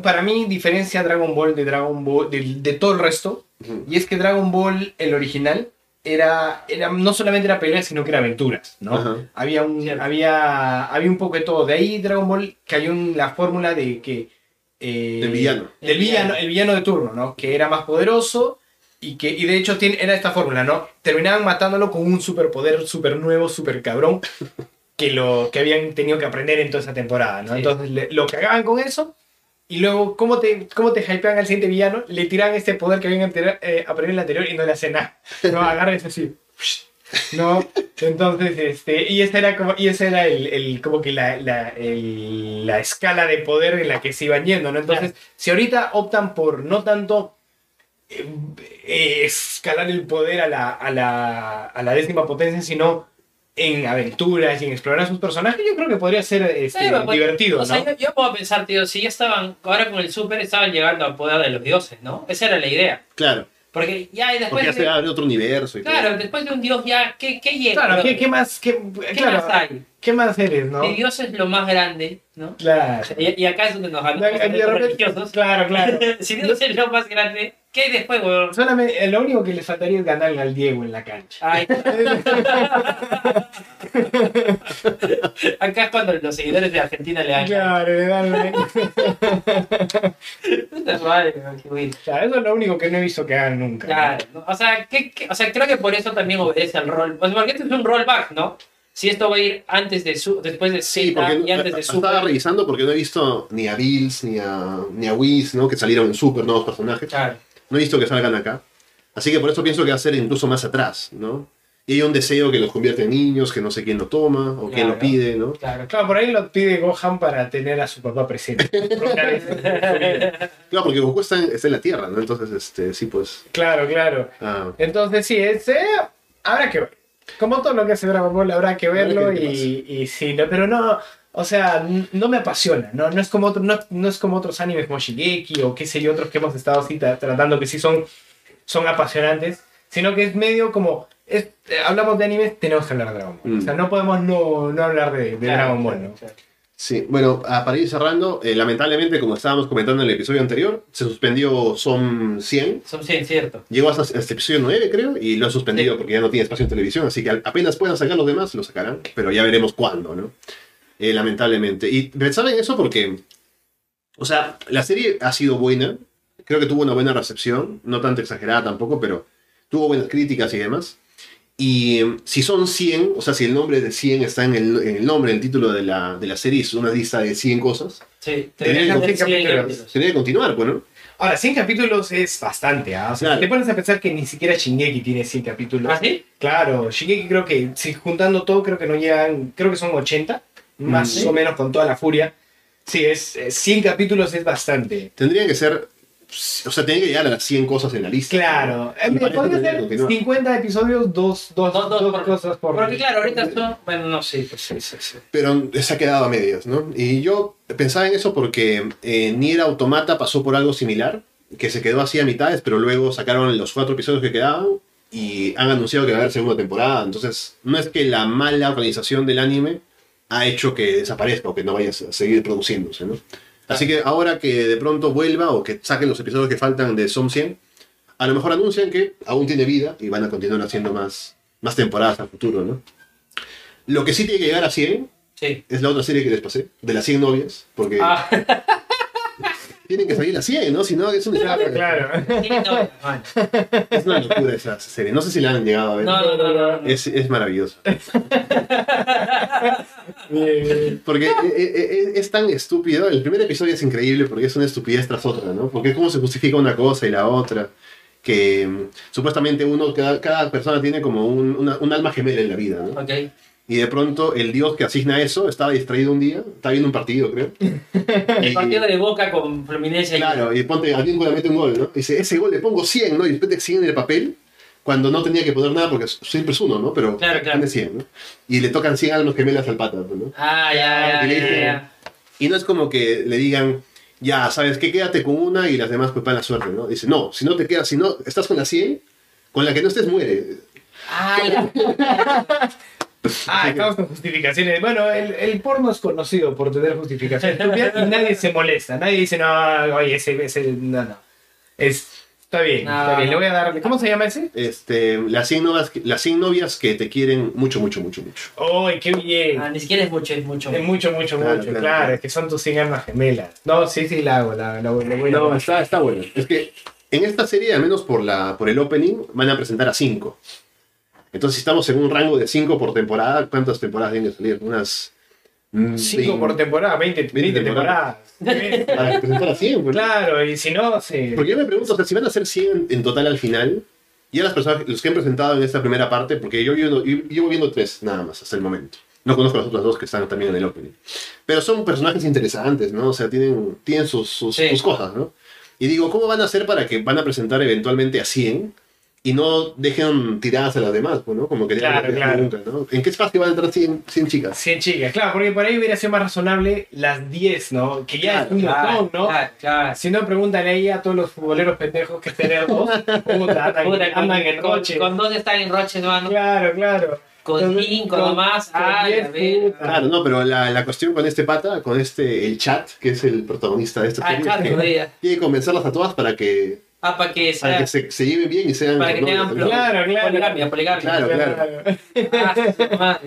para mí diferencia Dragon Ball de Dragon Ball de, de todo el resto, y es que Dragon Ball, el original, era, era no solamente era pelea, sino que era aventuras, ¿no? Había un, Cierto. había, había un poco de todo. De ahí Dragon Ball cayó en la fórmula de que... eh, Del villano. Del villano, el villano de turno, ¿no? Que era más poderoso y que y de hecho tiene, era esta fórmula, ¿no? Terminaban matándolo con un superpoder super nuevo, super cabrón, que, lo, que habían tenido que aprender en toda esa temporada, ¿no? Sí. Entonces le- lo cagaban con eso y luego, ¿cómo te, cómo te hypean al siguiente villano? Le tiran este poder que habían anteri- eh, aprendido en el anterior y no le hacen nada. No, agarra eso así. ¿no? Entonces, este, y ese era como, y ese era el, el- como que la, la, el- la escala de poder en la que se iban yendo, ¿no? Entonces, si ahorita optan por no tanto eh, eh, escalar el poder a la, a, la, a la décima potencia, sino en aventuras y en explorar a sus personajes, yo creo que podría ser este, Sí, pues, divertido, O ¿no? sea, yo, yo puedo pensar, tío, si ya estaban, ahora con el super estaban llegando al poder de los dioses, ¿no? Esa era la idea. Claro, Porque ya y después porque ya se de, abre otro universo y todo. Claro, después de un dios ya, ¿qué, qué llega? Claro, ¿qué, qué más, qué, ¿Qué claro, más hay? ¿qué más eres, no? Si Dios es lo más grande, ¿no? Claro. Y, y acá es donde nos No, ganamos los religiosos. claro, claro. si Dios es lo más grande, ¿qué hay después, weón? Solamente, eh, lo único que le faltaría es ganarle al Diego en la cancha. Ay. Acá es cuando los seguidores de Argentina le dan. Claro, le dan-. Claro, eso es lo único que no he visto que hagan nunca. Claro, ¿no? o sea, ¿qué- qué- o sea, creo que por eso también obedece al rol. O sea, porque este es un rollback, ¿no? Si esto va a ir antes de su, después de Sí, Z porque y antes de estaba Super. revisando porque no he visto ni a Bills ni a, ni a Whis, ¿no? Que salieron en Super, nuevos personajes. Claro, No he visto que salgan acá. Así que por eso pienso que va a ser incluso más atrás, ¿no? Y hay un deseo que los convierte en niños, que no sé quién lo toma o quién lo Claro. pide, ¿no? claro. Claro, por ahí lo pide Gohan para tener a su papá presente. Claro, porque Goku está en, está en la Tierra, ¿no? Entonces, este, sí, pues... claro, claro. ah, Entonces, sí, es, eh, habrá que ver. Como todo lo que hace Dragon Ball, habrá que verlo y, y sí, no, pero no, o sea, no me apasiona, no, no, es como otro, no, no es como otros animes como Shigeki o qué sé yo, otros que hemos estado así tra- tratando que sí son, son apasionantes, sino que es medio como, es- eh, hablamos de animes, tenemos que hablar de Dragon Ball. Mm. O sea, no podemos no, no hablar de, de Claro, Dragon Ball, ¿no? claro. Sí, bueno, ah, para ir cerrando, eh, lamentablemente, como estábamos comentando en el episodio anterior, se suspendió SOM 100. Son sí, cierto. Llegó hasta hasta el episodio 9, creo, y lo han suspendido Sí. porque ya no tiene espacio en televisión, así que apenas puedan sacar los demás, lo sacarán, pero ya veremos cuándo, ¿no? Eh, lamentablemente. Y pensaba en eso porque, o sea, la serie ha sido buena, creo que tuvo una buena recepción, no tanto exagerada tampoco, pero tuvo buenas críticas y demás. Y eh, si son 100, o sea, si el nombre de 100 está en el, en el nombre, en el título de la, de la serie, es una lista de 100 cosas, Sí, Tenía tendría que que continuar, pues, ¿no? Ahora, 100 capítulos es bastante, ¿ah? O sea, Claro. te pones a pensar que ni siquiera Shingeki tiene 100 capítulos. ¿Ah, sí? Claro, Shingeki creo que, si juntando todo, creo que no llegan, creo que son 80, más Sí. o menos con toda la furia. Sí, es, es 100 capítulos es bastante. Tendrían que ser, o sea, tienen que llegar a las 100 cosas en la lista. Claro, eh, podría tendría ser continuar. 50 episodios, dos, dos, Dos- dos dos por- cosas por... Porque claro, ahorita son. Bueno, no sé, pues sí, sí, sí. pero se ha quedado a medias, ¿no? Y yo pensaba en eso porque eh, Nier Automata pasó por algo similar, que se quedó así a mitades, pero luego sacaron los cuatro episodios que quedaban y han anunciado que va a haber segunda temporada. Entonces, no es que la mala organización del anime ha hecho que desaparezca o que no vaya a seguir produciéndose, ¿no? Así que ahora que de pronto vuelva o que saquen los episodios que faltan de Som 100, a lo mejor anuncian que aún tiene vida y van a continuar haciendo más, más temporadas al futuro, ¿no? Lo que sí tiene que llegar a 100 Sí. es la otra serie que les pasé, de las 100 novias, porque Ah, tienen que salir las 100, ¿no? Si no, es, un Claro, desastre. es una locura esa serie. No sé si la han llegado a ver. no, no, no, no, no. Es, es maravilloso. Eh, Porque eh, eh, eh, es tan estúpido. El primer episodio es increíble porque es una estupidez tras otra, ¿no? Porque cómo se justifica una cosa y la otra. Que mm, supuestamente uno, cada, cada persona tiene como un, una- un alma gemela en la vida, ¿no? Ok. Y de pronto el dios que asigna eso estaba distraído un día, estaba viendo un partido, creo. El Y- partido de Boca con Fluminense. Claro, y ponte, alguien le mete un gol, ¿no? Dice, ese gol le pongo 100, ¿no? Y después te 100 en el papel, cuando no tenía que poner nada, porque siempre es uno, ¿no? Pero Claro, claro. pone 100, ¿no? Y le tocan 100 almas gemelas al pata, ¿no? Ah, ya, ya, Y ya, dicen- ya. Y no es como que le digan, ya, ¿sabes qué? Quédate con una y las demás pues van la suerte, ¿no? Dice, no, si no te quedas, si no estás con la 100, con la que no estés muere. Ah, ya. Ah, estamos con justificaciones. Bueno, el, el porno es conocido por tener justificaciones y nadie se molesta. Nadie dice, no, oye, ese, ese, no, no. Es, está bien, No, está bien. Le voy a dar, ¿cómo se llama ese? Este, las 100 novias, que- las 100 novias que te quieren mucho, mucho, mucho, mucho. ¡Ay, qué bien! Ah, ni siquiera es mucho, es mucho. Es mucho, mucho, Claro, mucho. claro, Claro, claro. es que son tus 100 almas gemelas. No, sí, sí, la hago, la, la, la voy a No, está, está bueno. Es que en esta serie, al menos por, la, por el opening, van a presentar a 5. Entonces, si estamos en un rango de 5 por temporada, ¿cuántas temporadas tienen que salir? Unas... mm, 5 por temporada, 20, 20, 20 temporadas. Para presentar a 100, pues. claro, y si no, sí. Porque yo me pregunto, o sea, si van a ser 100 en total al final, Y a las personas, los que han presentado en esta primera parte, porque yo llevo, yo viendo tres nada más hasta el momento. No conozco las otras dos que están también en el opening. Pero son personajes interesantes, ¿no? O sea, tienen, tienen sus, sus, Sí. sus cosas, ¿no? Y digo, ¿cómo van a hacer para que van a presentar eventualmente a 100 y no dejen tiradas a las demás, pues, ¿no? Como que Claro, digan, claro. nunca, ¿no? ¿En qué espacio van a entrar 100, 100 chicas? 100 chicas, claro, porque por ahí hubiera sido más razonable las 10, ¿no? Que ya es un montón, ¿no? Claro, claro. Si no, pregúntale ahí a todos los futboleros pendejos que tener dos. Puta, andan, en roche. con dos están en Roche, hermano. Claro, claro. Con cinco nomás. con Ay, diez, a ver. puta. Claro, no, pero la, la cuestión con este pata, con este, el chat, que es el protagonista de esta Ah, serie, tiene que convencerlas a todas para que, Ah, para que para sea. que se, se lleven bien y sean Para que tengan. Claro, claro. Poligamia, poligamia. Claro, claro. Ah.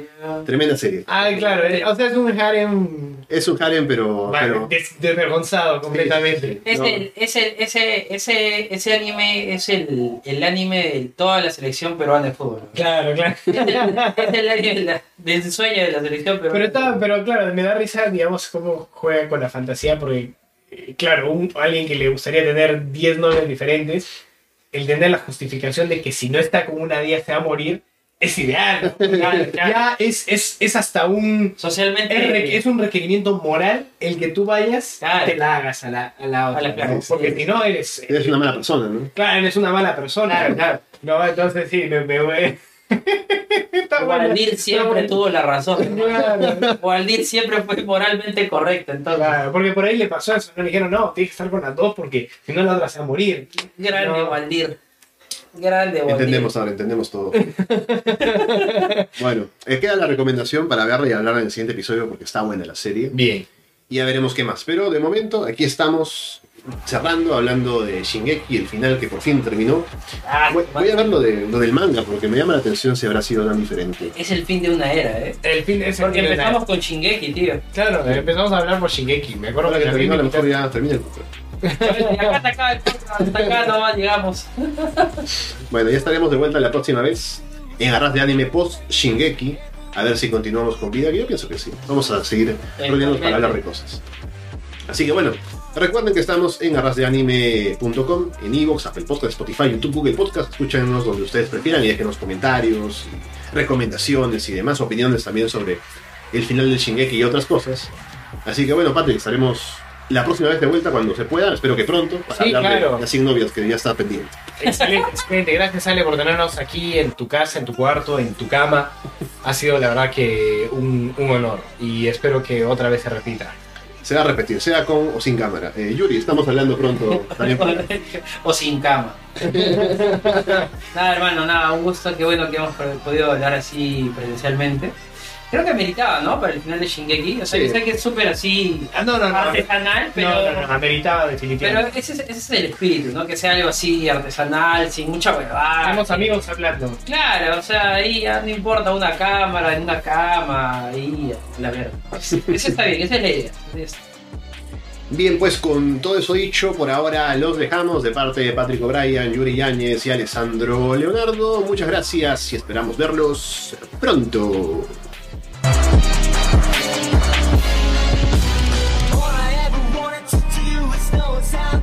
Tremenda serie. Ah, claro, eh, o sea, es un harem Es un harem, pero... vale, pero des- desvergonzado completamente. Sí, Es No. el- ese, ese, ese, ese anime es el, el anime de toda la selección peruana de fútbol. Claro, claro. Es el, es el anime del sueño de la selección peruana. Pero, está, pero claro, me da risa, digamos, cómo juega con la fantasía, porque, claro, un, alguien que le gustaría tener 10 novias diferentes, el tener la justificación de que si no está con una 10 se va a morir, es ideal. ¿no? Claro, claro. Ya es, es, es hasta un... Socialmente. Es, un requerimiento moral el que tú vayas Claro. y te la hagas a la, a la otra. A la ¿no? claro, Porque si no eres... eres una mala persona, ¿no? Claro, eres una mala persona. Claro, claro. No, entonces sí, me... me buena. Waldir siempre tuvo la razón. Claro. Waldir siempre fue moralmente correcto. Entonces, Claro, porque por ahí le pasó eso, no le dijeron, no, tienes que estar con las dos porque si no la otra se va a morir. grande No. Waldir. Grande Waldir. Entendemos ahora, entendemos todo. bueno, eh, queda la recomendación para verla y hablar en el siguiente episodio porque está buena la serie. Bien. Y ya veremos qué más. Pero de momento, aquí estamos cerrando, hablando de Shingeki, el final que por fin terminó. Ah, Voy, voy a ver lo, de, lo del manga porque me llama la atención si habrá sido tan diferente. Es el fin de una era, ¿eh? El fin de ese Porque fin de empezamos la- con Shingeki, tío. Claro, empezamos a hablar por Shingeki. Me acuerdo Ahora que que terminó, a lo mejor ya termina el acá hasta acá, hasta acá nomás llegamos. Bueno, ya estaremos de vuelta la próxima vez en Arras de Anime post Shingeki. A ver si continuamos con vida, que yo pienso que sí. Vamos a seguir rodeándonos para hablar de cosas. Así que bueno, recuerden que estamos en arrasdeanime.com, en Evox, Apple Podcast, Spotify, YouTube, Google Podcast. Escúchenos donde ustedes prefieran y déjenos comentarios, y recomendaciones y demás, opiniones también sobre el final del Shingeki y otras cosas. Así que bueno, Patrick, estaremos la próxima vez de vuelta cuando se pueda, espero que pronto, para Sí, hablar claro. de las 100 novias que ya está pendiente. Excelente, excelente. Gracias, Ale, por tenernos aquí en tu casa, en tu cuarto, en tu cama. Ha sido, la verdad, que un, un honor. Y espero que otra vez se repita. Se va a repetir, sea con o sin cámara. Eh, Yuri, estamos hablando pronto también. o sin cama. nada, hermano, nada, un gusto, qué bueno que hemos podido hablar así presencialmente. Creo que meritaba, ¿no? Para el final de Shingeki. O sea, Sí. yo sé que es súper así Ah, no, no, no. artesanal, pero, No, no, no, ameritaba pero definitivamente. ese, es- ese es el espíritu, ¿no? Que sea algo así artesanal, sin mucha huevada. Somos amigos hablando. Claro, o sea, ahí ya no importa una cámara, en una cama, ahí, la verdad. Eso está bien, esa es la idea. Es- Bien, pues con todo eso dicho, por ahora los dejamos de parte de Patrick O'Brien, Yuri Yáñez y Alessandro Leonardo. Muchas gracias y esperamos verlos pronto. All I ever wanted to do is know it's how